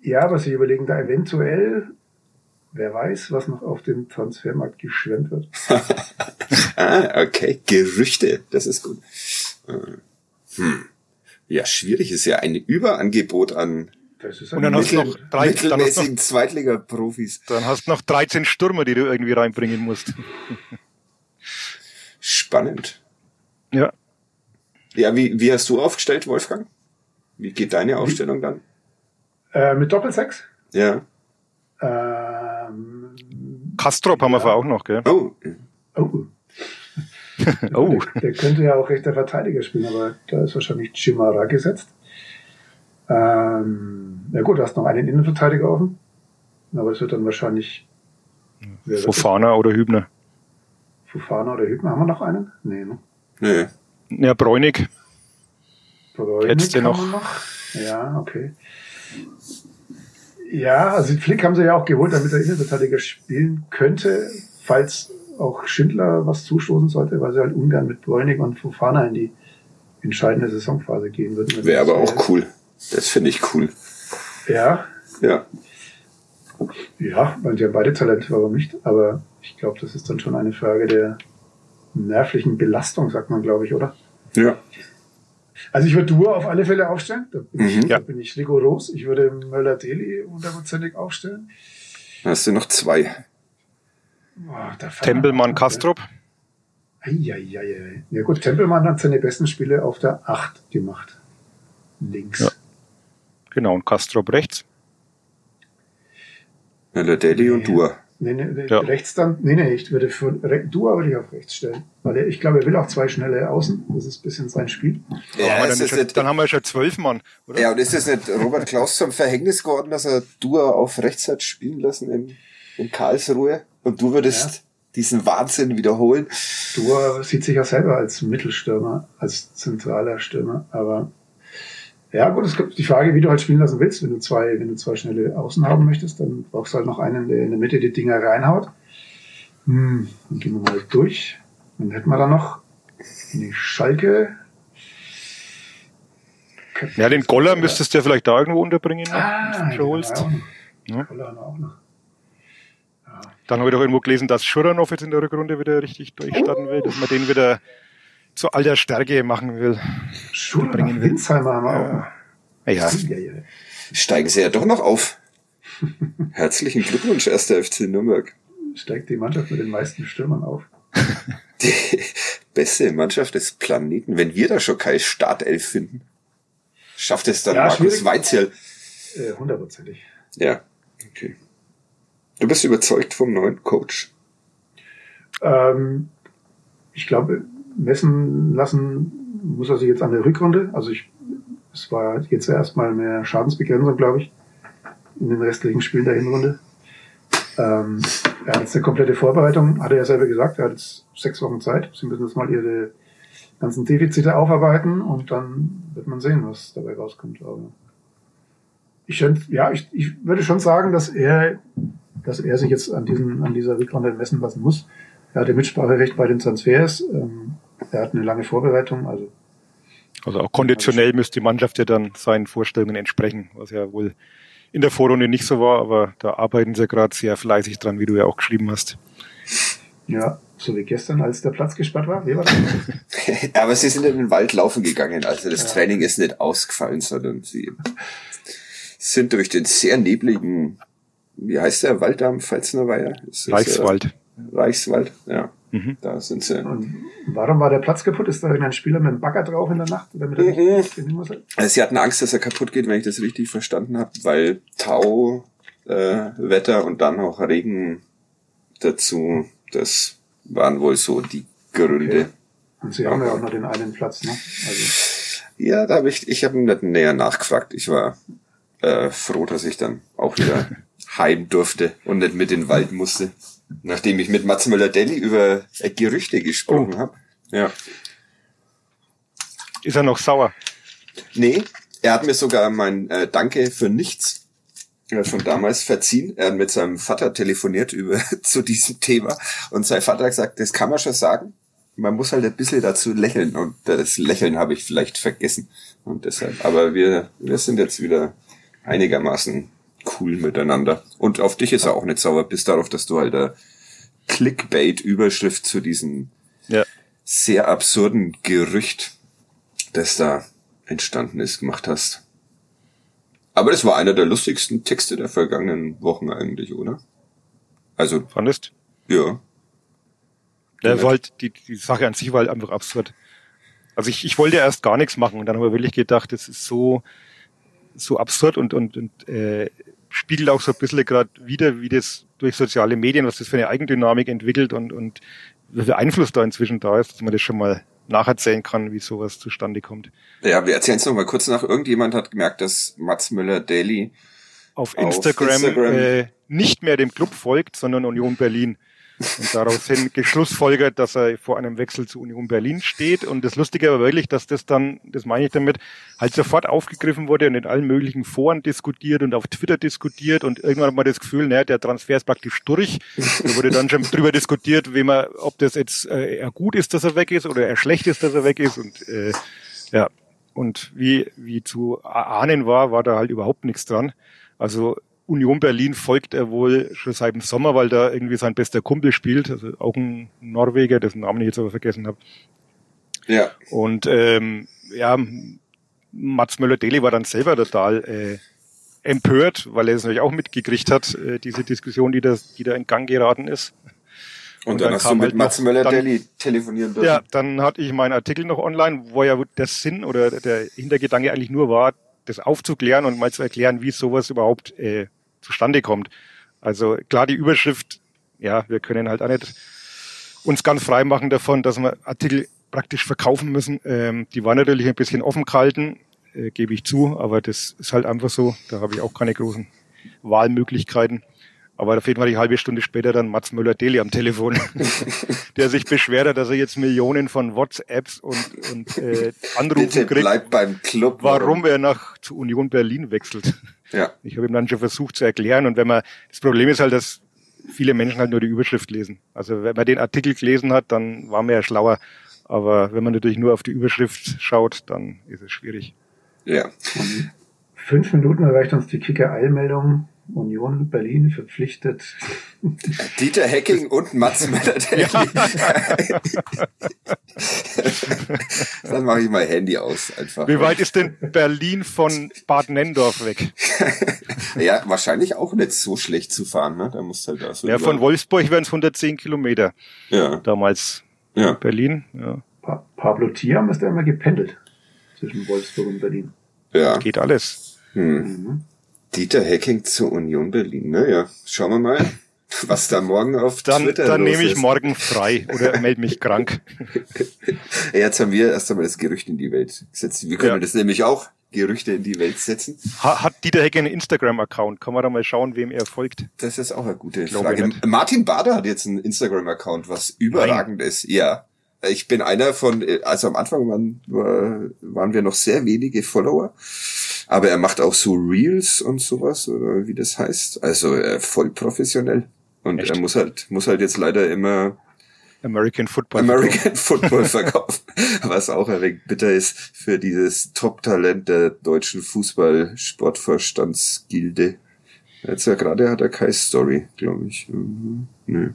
ja, aber sie überlegen da eventuell, wer weiß, was noch auf dem Transfermarkt geschwemmt wird.
Ah, okay. Gerüchte. Das ist gut. Äh, Hm. Ja, schwierig ist ja ein Überangebot an
Das ist
Und dann hast du noch drei, dann hast du
mittelmäßigen
noch,
Zweitliga-Profis.
dann hast du noch 13 Stürmer, die du irgendwie reinbringen musst.
Spannend.
Ja.
Ja, wie, wie hast du aufgestellt, Wolfgang? Wie geht deine Aufstellung dann?
äh, mit Doppelsechs.
Ja.
Ähm,
Kastrop haben wir vorher auch noch, gell?
Oh,
oh,
Oh.
Der, der könnte ja auch rechter Verteidiger spielen, aber da ist wahrscheinlich Chimara gesetzt. Ähm, ja gut, du hast noch einen Innenverteidiger offen. Aber es wird dann wahrscheinlich?
Fofana oder Hübner.
Fufana oder Hübner. Haben wir noch einen? Nee, ne?
nee.
Ja, Bräunig.
Bräunig
Hättest du
haben
noch?
wir noch. Ja, okay. Ja, also Flick haben sie ja auch geholt, damit er Innenverteidiger spielen könnte, falls auch Schindler was zustoßen sollte, weil sie halt ungern mit Bräunig und Fofana in die entscheidende Saisonphase gehen würden.
Wäre aber auch cool. Das finde ich cool.
Ja,
Ja.
ja, weil die haben beide Talent, warum nicht? Aber ich glaube, das ist dann schon eine Frage der nervlichen Belastung, sagt man, glaube ich, oder?
Ja.
Also ich würde Dur auf alle Fälle aufstellen. Da bin, ich,
Mhm.
da
Ja.
bin ich rigoros. Ich würde Möller-Deli hundertprozentig aufstellen.
Dann hast du noch zwei.
Boah, fallen
Tempelmann,
mir-
Kastrop.
Eieieiei. Ja gut, Tempelmann hat seine besten Spiele auf der 8 gemacht. Links.
Ja. Genau, und Kastrop rechts.
Möller Daly und
Ja.
Dur.
Nee, nee, ja. rechts dann, nee, nee, ich würde für Dua würde ich auf rechts stellen. Weil er, ich glaube, er will auch zwei schnelle Außen. Das ist ein bisschen sein Spiel.
Ja, dann, schon, nicht, dann, haben wir schon zwölf Mann,
oder? Ja, und ist es nicht Robert Klaus zum Verhängnis geworden, dass er Dua auf rechts hat spielen lassen in, in Karlsruhe? Und du würdest ja. diesen Wahnsinn wiederholen?
Dua sieht sich ja selber als Mittelstürmer, als zentraler Stürmer, aber ja, gut, es gibt die Frage, wie du halt spielen lassen willst. Wenn du zwei, wenn du zwei schnelle Außen haben möchtest, dann brauchst du halt noch einen, der in der Mitte die Dinger reinhaut. Hm, dann gehen wir mal durch. Dann hätten wir da noch die Schalke.
Ja, den Goller müsstest du ja vielleicht da irgendwo unterbringen,
ah, wenn du holst. Ja. Goller haben wir auch noch.
Dann habe ich doch irgendwo gelesen, dass Schuranov jetzt in der Rückrunde wieder richtig durchstarten will, dass man den wieder zu all der Stärke machen will.
Will. Winsheimer haben wir
auch. Ja. ja. Steigen sie ja doch noch auf. Herzlichen Glückwunsch, erster FC Nürnberg.
Steigt die Mannschaft mit den meisten Stürmern auf.
Die beste Mannschaft des Planeten. Wenn wir da schon keine Startelf finden, schafft es dann ja, Markus Weizierl.
Äh, hundertprozentig.
Ja, okay. Du bist überzeugt vom neuen Coach?
Ähm, ich glaube, messen lassen muss er sich jetzt an der Rückrunde. Also ich, es war jetzt erstmal mehr Schadensbegrenzung, glaube ich, in den restlichen Spielen der Hinrunde. Ähm, er hat jetzt eine komplette Vorbereitung, hat er ja selber gesagt, er hat jetzt sechs Wochen Zeit. Sie müssen jetzt mal ihre ganzen Defizite aufarbeiten und dann wird man sehen, was dabei rauskommt. Aber ich, ja, ich, ich würde schon sagen, dass er, dass er sich jetzt an diesen, an dieser Rückrunde messen lassen muss. Er hatte Mitspracherecht bei den Transfers. Ähm, er hat eine lange Vorbereitung. Also,
also auch konditionell müsste die Mannschaft ja dann seinen Vorstellungen entsprechen, was ja wohl in der Vorrunde nicht so war, aber da arbeiten sie gerade sehr fleißig dran, wie du ja auch geschrieben hast.
Ja, so wie gestern, als der Platz gesperrt war. Wie war das?
aber sie sind in den Wald laufen gegangen, also das ja. Training ist nicht ausgefallen, sondern sie sind durch den sehr nebligen, wie heißt der Wald da am Pfalzner Weiher?
Reichswald.
Äh, Reichswald, ja. Mhm. Da sind sie.
Und warum war der Platz kaputt? Ist da irgendein Spieler mit einem Bagger drauf in der Nacht? Damit er mhm.
nicht muss? Also sie hatten Angst, dass er kaputt geht, wenn ich das richtig verstanden habe, weil Tau, äh, Wetter und dann auch Regen dazu, das waren wohl so die Gründe. Okay.
Und sie haben ja auch noch den einen Platz, ne? Also.
Ja, da habe ich, ich habe nicht näher nachgefragt. Ich war äh, froh, dass ich dann auch wieder heim durfte und nicht mit in den Wald musste. Nachdem ich mit Mats Müller-Deli über Gerüchte gesprochen oh. habe. Ja.
Ist er noch sauer?
Nee, er hat mir sogar mein äh, Danke für nichts äh, von damals verziehen. Er hat mit seinem Vater telefoniert über zu diesem Thema und sein Vater hat gesagt, das kann man schon sagen. Man muss halt ein bisschen dazu lächeln und das Lächeln habe ich vielleicht vergessen und deshalb. Aber wir wir sind jetzt wieder einigermaßen cool miteinander. Und auf dich ist er auch nicht sauer, bis darauf, dass du halt eine Clickbait-Überschrift zu diesem ja. sehr absurden Gerücht, das da entstanden ist, gemacht hast. Aber das war einer der lustigsten Texte der vergangenen Wochen eigentlich, oder? Also.
Fandest?
Ja.
Ja, war halt, die, die Sache an sich war halt einfach absurd. Also ich, ich wollte erst gar nichts machen und dann habe ich wirklich gedacht, das ist so, so absurd und, und, und äh, spiegelt auch so ein bisschen gerade wieder, wie das durch soziale Medien, was das für eine Eigendynamik entwickelt und, und wie viel Einfluss da inzwischen da ist, dass man das schon mal nacherzählen kann, wie sowas zustande kommt.
Ja, wir erzählen es noch mal kurz nach. Irgendjemand hat gemerkt, dass Mats Müller Daily
auf Instagram, auf Instagram äh, nicht mehr dem Club folgt, sondern Union Berlin und daraus hin geschlussfolgert, dass er vor einem Wechsel zu Union Berlin steht. Und das Lustige war wirklich, dass das dann, das meine ich damit, halt sofort aufgegriffen wurde und in allen möglichen Foren diskutiert und auf Twitter diskutiert und irgendwann hat man das Gefühl, naja, der Transfer ist praktisch durch. Da wurde dann schon drüber diskutiert, wie man, ob das jetzt äh, gut ist, dass er weg ist oder er schlecht ist, dass er weg ist. Und äh, ja, und wie, wie zu ahnen war, war da halt überhaupt nichts dran. Also Union Berlin folgt er wohl schon seit dem Sommer, weil da irgendwie sein bester Kumpel spielt, also auch ein Norweger, dessen Namen ich jetzt aber vergessen habe.
Ja.
Und ähm, ja, Mats Möller-Deli war dann selber total äh, empört, weil er es natürlich auch mitgekriegt hat, äh, diese Diskussion, die da, die da in Gang geraten ist.
Und, und dann, dann hast du mit halt Mats Möller-Deli telefonieren
dürfen. Ja, dann hatte ich meinen Artikel noch online, wo ja der Sinn oder der Hintergedanke eigentlich nur war, das aufzuklären und mal zu erklären, wie sowas überhaupt äh, zustande kommt. Also klar, die Überschrift ja, wir können halt auch nicht uns ganz frei machen davon, dass wir Artikel praktisch verkaufen müssen. Ähm, die waren natürlich ein bisschen offen gehalten, äh, gebe ich zu, aber das ist halt einfach so. Da habe ich auch keine großen Wahlmöglichkeiten. Aber auf jeden Fall die halbe Stunde später dann Mats Müller-Deli am Telefon, der sich beschwert hat, dass er jetzt Millionen von WhatsApps und, und äh, Anrufen
Bitte
kriegt,
bleib beim Club.
warum er nach zu Union Berlin wechselt.
Ja.
Ich habe ihm dann schon versucht zu erklären. Und wenn man, das Problem ist halt, dass viele Menschen halt nur die Überschrift lesen. Also wenn man den Artikel gelesen hat, dann war man ja schlauer. Aber wenn man natürlich nur auf die Überschrift schaut, dann ist es schwierig.
Ja.
Fünf Minuten erreicht uns die Kicker-Eilmeldung. Union Berlin verpflichtet.
Dieter Hecking und Mats Möller-Deli. Dann mache ich mal Handy aus einfach.
Wie weit ist denn Berlin von Bad Nendorf weg?
Ja, wahrscheinlich auch nicht so schlecht zu fahren, ne? Da musst du halt da so
Ja, von Wolfsburg wären es 110 Kilometer.
Ja,
Damals
ja.
Berlin. Ja.
Pa Pablo Thiam ist ja immer gependelt zwischen Wolfsburg und Berlin.
Ja.
Geht alles.
Hm. Dieter Hecking zur Union Berlin, ne? Ja. Schauen wir mal, was da morgen auf
Dann,
Twitter
dann nehme ich
ist.
morgen frei oder melde mich krank.
Ja, Jetzt haben wir erst einmal das Gerücht in die Welt gesetzt. Wir können
Ja.
das nämlich auch Gerüchte in die Welt setzen.
Ha, hat Dieter Hecke einen Instagram-Account? Kann man da mal schauen, wem er folgt?
Das ist auch eine gute
Glaube
Frage. Martin Bader hat jetzt einen Instagram-Account, was überragend ist. Ja. Ich bin einer von, also am Anfang waren, war- waren wir noch sehr wenige Follower, aber er macht auch so Reels und sowas, oder wie das heißt. Also äh, voll professionell. Und
Echt?
er muss halt, muss halt jetzt leider immer
American Football.
American Football verkaufen, was auch ein wenig bitter ist für dieses Top-Talent der deutschen Fußball-Sportverstandsgilde. Jetzt ja gerade hat er keine Story, glaube ich. Mhm. Nö.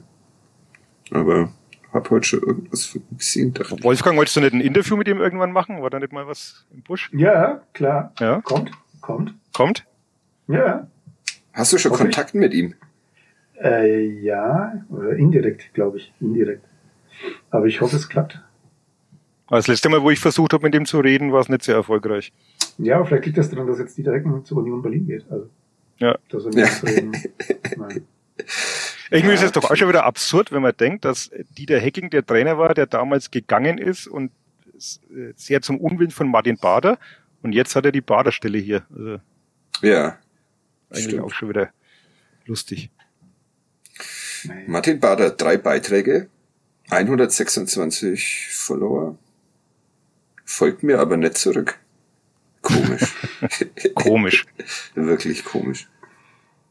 Aber hab heute schon irgendwas von ihm gesehen. Ich.
Wolfgang, wolltest du nicht ein Interview mit ihm irgendwann machen? War da nicht mal was im Busch?
Ja, klar.
Ja.
Kommt, kommt.
Kommt?
Ja.
Hast du schon
Hoffe ich.
Kontakt mit ihm?
Äh, ja, oder indirekt, glaube ich. Indirekt. Aber ich hoffe, es klappt.
Das letzte Mal, wo ich versucht habe, mit ihm zu reden, war es nicht sehr erfolgreich.
Ja, aber vielleicht liegt das daran, dass jetzt Dieter Hecken zur Union Berlin geht. Also,
Ja.
dass er mit
Ja.
reden. Nein.
Irgendwie ist es doch auch schon wieder absurd, wenn man denkt, dass Dieter Hecking der Trainer war, der damals gegangen ist und äh, sehr zum Unwillen von Martin Bader. Und jetzt hat er die Baderstelle hier. Also
Ja.
eigentlich
Stimmt.
auch schon wieder lustig.
Martin Bader, drei Beiträge, 126 Follower. Folgt mir aber nicht zurück. Komisch.
Komisch.
Wirklich komisch.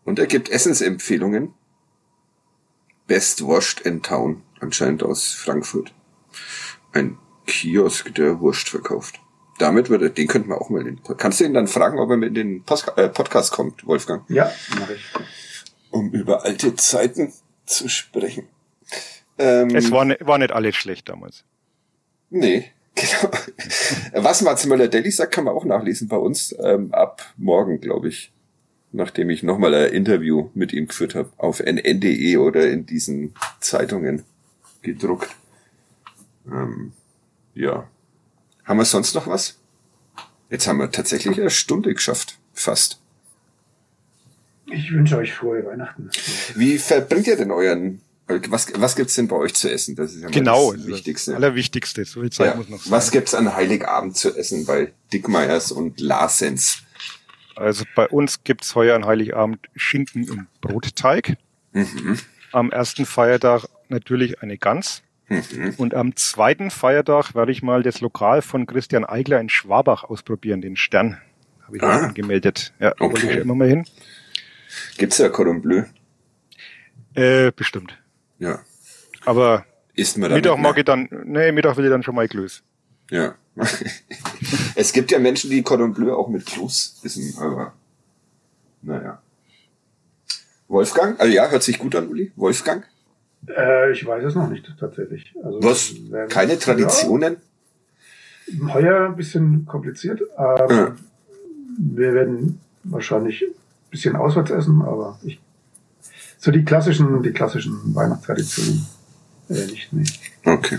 Und er gibt Essensempfehlungen. Best Washed in Town, anscheinend aus Frankfurt. Ein Kiosk, der Wurst verkauft. Damit würde, den könnten wir auch mal in, kannst du ihn dann fragen, ob er mit in den Post, äh, Podcast kommt, Wolfgang?
Ja, mache ich.
Um über alte Zeiten zu sprechen. Ähm,
Es war, ne, war nicht alles schlecht damals.
Nee, genau. Was Mats Möller-Deli sagt, kann man auch nachlesen bei uns ähm, ab morgen, glaube ich. Nachdem ich nochmal ein Interview mit ihm geführt habe. Auf nn.de oder in diesen Zeitungen gedruckt. Ähm, ja. Haben wir sonst noch was? Jetzt haben wir tatsächlich eine Stunde geschafft. Fast.
Ich wünsche euch frohe Weihnachten.
Wie verbringt ihr denn euren... Was, was gibt's denn bei euch zu essen? Das ist ja
Genau.
das
das
Wichtigste.
Allerwichtigste. So viel Zeit
Ja.
muss noch sein.
Was gibt's an Heiligabend zu essen bei Dickmeyers und Larsens?
Also bei uns gibt's heuer an Heiligabend Schinken im Brotteig.
Mhm.
Am ersten Feiertag natürlich eine Gans.
Mhm.
Und am zweiten Feiertag werde ich mal das Lokal von Christian Eigler in Schwabach ausprobieren, den Stern. Habe ich
Ah.
angemeldet. Ja,
Okay.
wollte ich schon immer mal hin.
Gibt's ja Cordon Bleu?
Äh, bestimmt.
Ja.
Aber
Isst man
Mittag mag ich dann, nee, Mittag will ich dann schon mal Glöß.
Ja. es gibt ja Menschen, die Cordon Bleu auch mit Kloß essen, aber naja. Wolfgang? Also ja, hört sich gut an, Uli. Wolfgang?
Äh, ich weiß es noch nicht, tatsächlich. Also,
Was? Keine Traditionen?
Ja, heuer ein bisschen kompliziert, aber
Ja.
wir werden wahrscheinlich ein bisschen auswärts essen, aber ich, so die klassischen, die klassischen Weihnachtstraditionen äh, nicht, nee.
Okay.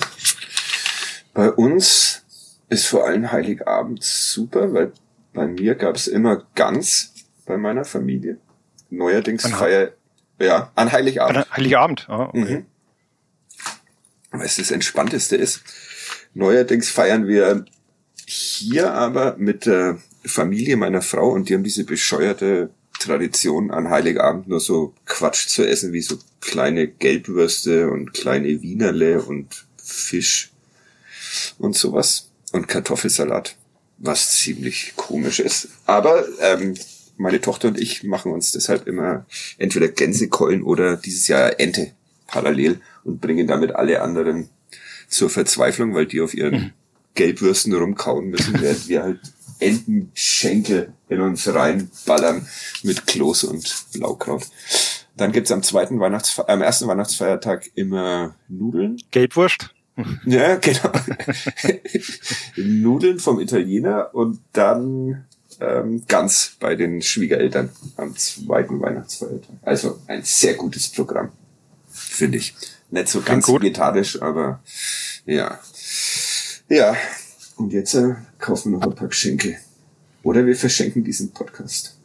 Bei uns ist vor allem Heiligabend super, weil bei mir gab's immer Gans bei meiner Familie. Neuerdings
An
feier Ja, an Heiligabend.
An Heiligabend, ah, okay.
Mhm. Was das Entspannteste ist. Neuerdings feiern wir hier aber mit der Familie meiner Frau und die haben diese bescheuerte Tradition an Heiligabend nur so Quatsch zu essen, wie so kleine Gelbwürste und kleine Wienerle und Fisch und sowas und Kartoffelsalat, was ziemlich komisch ist. Aber ähm, meine Tochter und ich machen uns deshalb immer entweder Gänsekeulen oder dieses Jahr Ente parallel und bringen damit alle anderen zur Verzweiflung, weil die auf ihren mhm. Gelbwürsten rumkauen müssen, während wir halt Entenschenkel in uns reinballern mit Kloß und Blaukraut. Dann gibt's am zweiten Weihnachtsfe am ersten Weihnachtsfeiertag immer Nudeln.
Gelbwurst.
Ja, genau. Nudeln vom Italiener und dann ähm, ganz bei den Schwiegereltern am zweiten Weihnachtsfeiertag. Also ein sehr gutes Programm, finde ich. Nicht so ganz vegetarisch, aber ja. Ja, und jetzt äh, kaufen wir noch ein paar Geschenke. Oder wir verschenken diesen Podcast.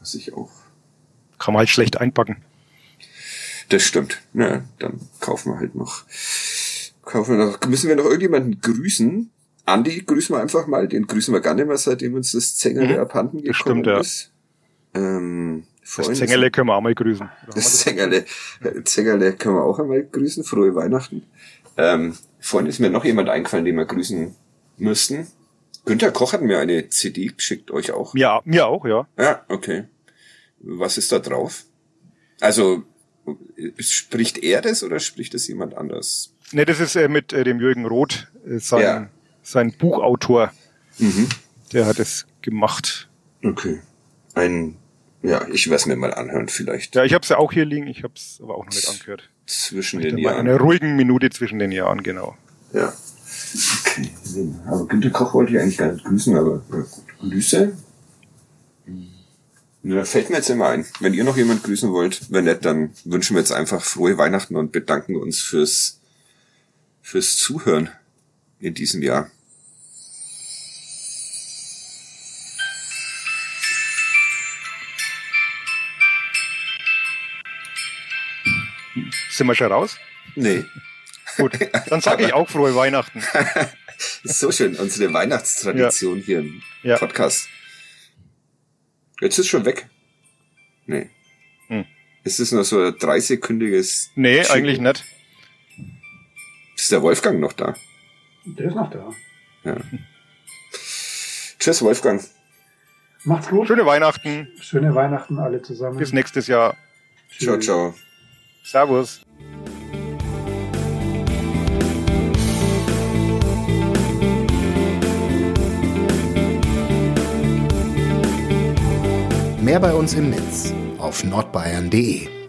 Was ich auch.
Kann man halt schlecht einpacken.
Das stimmt. Na, dann kaufen wir halt noch. Kaufen wir noch. Müssen wir noch irgendjemanden grüßen? Andi grüßen wir einfach mal. Den grüßen wir gar nicht mehr, seitdem uns das Zengele mhm. abhanden gekommen das stimmt, ist.
Ja. Ähm, das Zengele können wir auch mal grüßen.
Das Zengele, Zengele können wir auch einmal grüßen. Frohe Weihnachten. Ähm, vorhin ist mir noch jemand eingefallen, den wir grüßen müssten. Günter Koch hat mir eine CD geschickt, euch auch?
Ja, mir auch, ja.
Ja, okay. Was ist da drauf? Also, spricht er das oder spricht das jemand anders?
Ne, das ist äh, mit äh, dem Jürgen Roth, äh, sein, ja. sein Buchautor. Mhm. Der hat es gemacht.
Okay. Ein, ja, ich werde es mir mal anhören vielleicht.
Ja, ich habe es ja auch hier liegen, ich habe es aber auch noch nicht angehört.
Zwischen den Jahren.
Eine ruhigen Minute zwischen den Jahren, genau.
Ja. Okay. Aber Günter Koch wollte ich eigentlich gar nicht grüßen, aber ja, gut. Grüße. Ja, fällt mir jetzt immer ein. Wenn ihr noch jemand grüßen wollt, wenn nicht, dann wünschen wir jetzt einfach frohe Weihnachten und bedanken uns fürs, fürs Zuhören in diesem Jahr.
Sind wir schon raus?
Nee.
Gut, dann sage ich auch frohe Weihnachten.
ist so schön, unsere Weihnachtstradition ja. hier im ja. Podcast. Jetzt ist schon weg. Nee. Hm. Ist es nur so ein dreisekündiges?
Nee, Schicken? eigentlich nicht.
Ist der Wolfgang noch da?
Der ist noch da.
Ja. Tschüss, Wolfgang.
Macht's gut.
Schöne Weihnachten.
Schöne Weihnachten alle zusammen.
Bis nächstes Jahr.
Ciao, ciao.
Servus.
Mehr bei uns im Netz auf nordbayern.de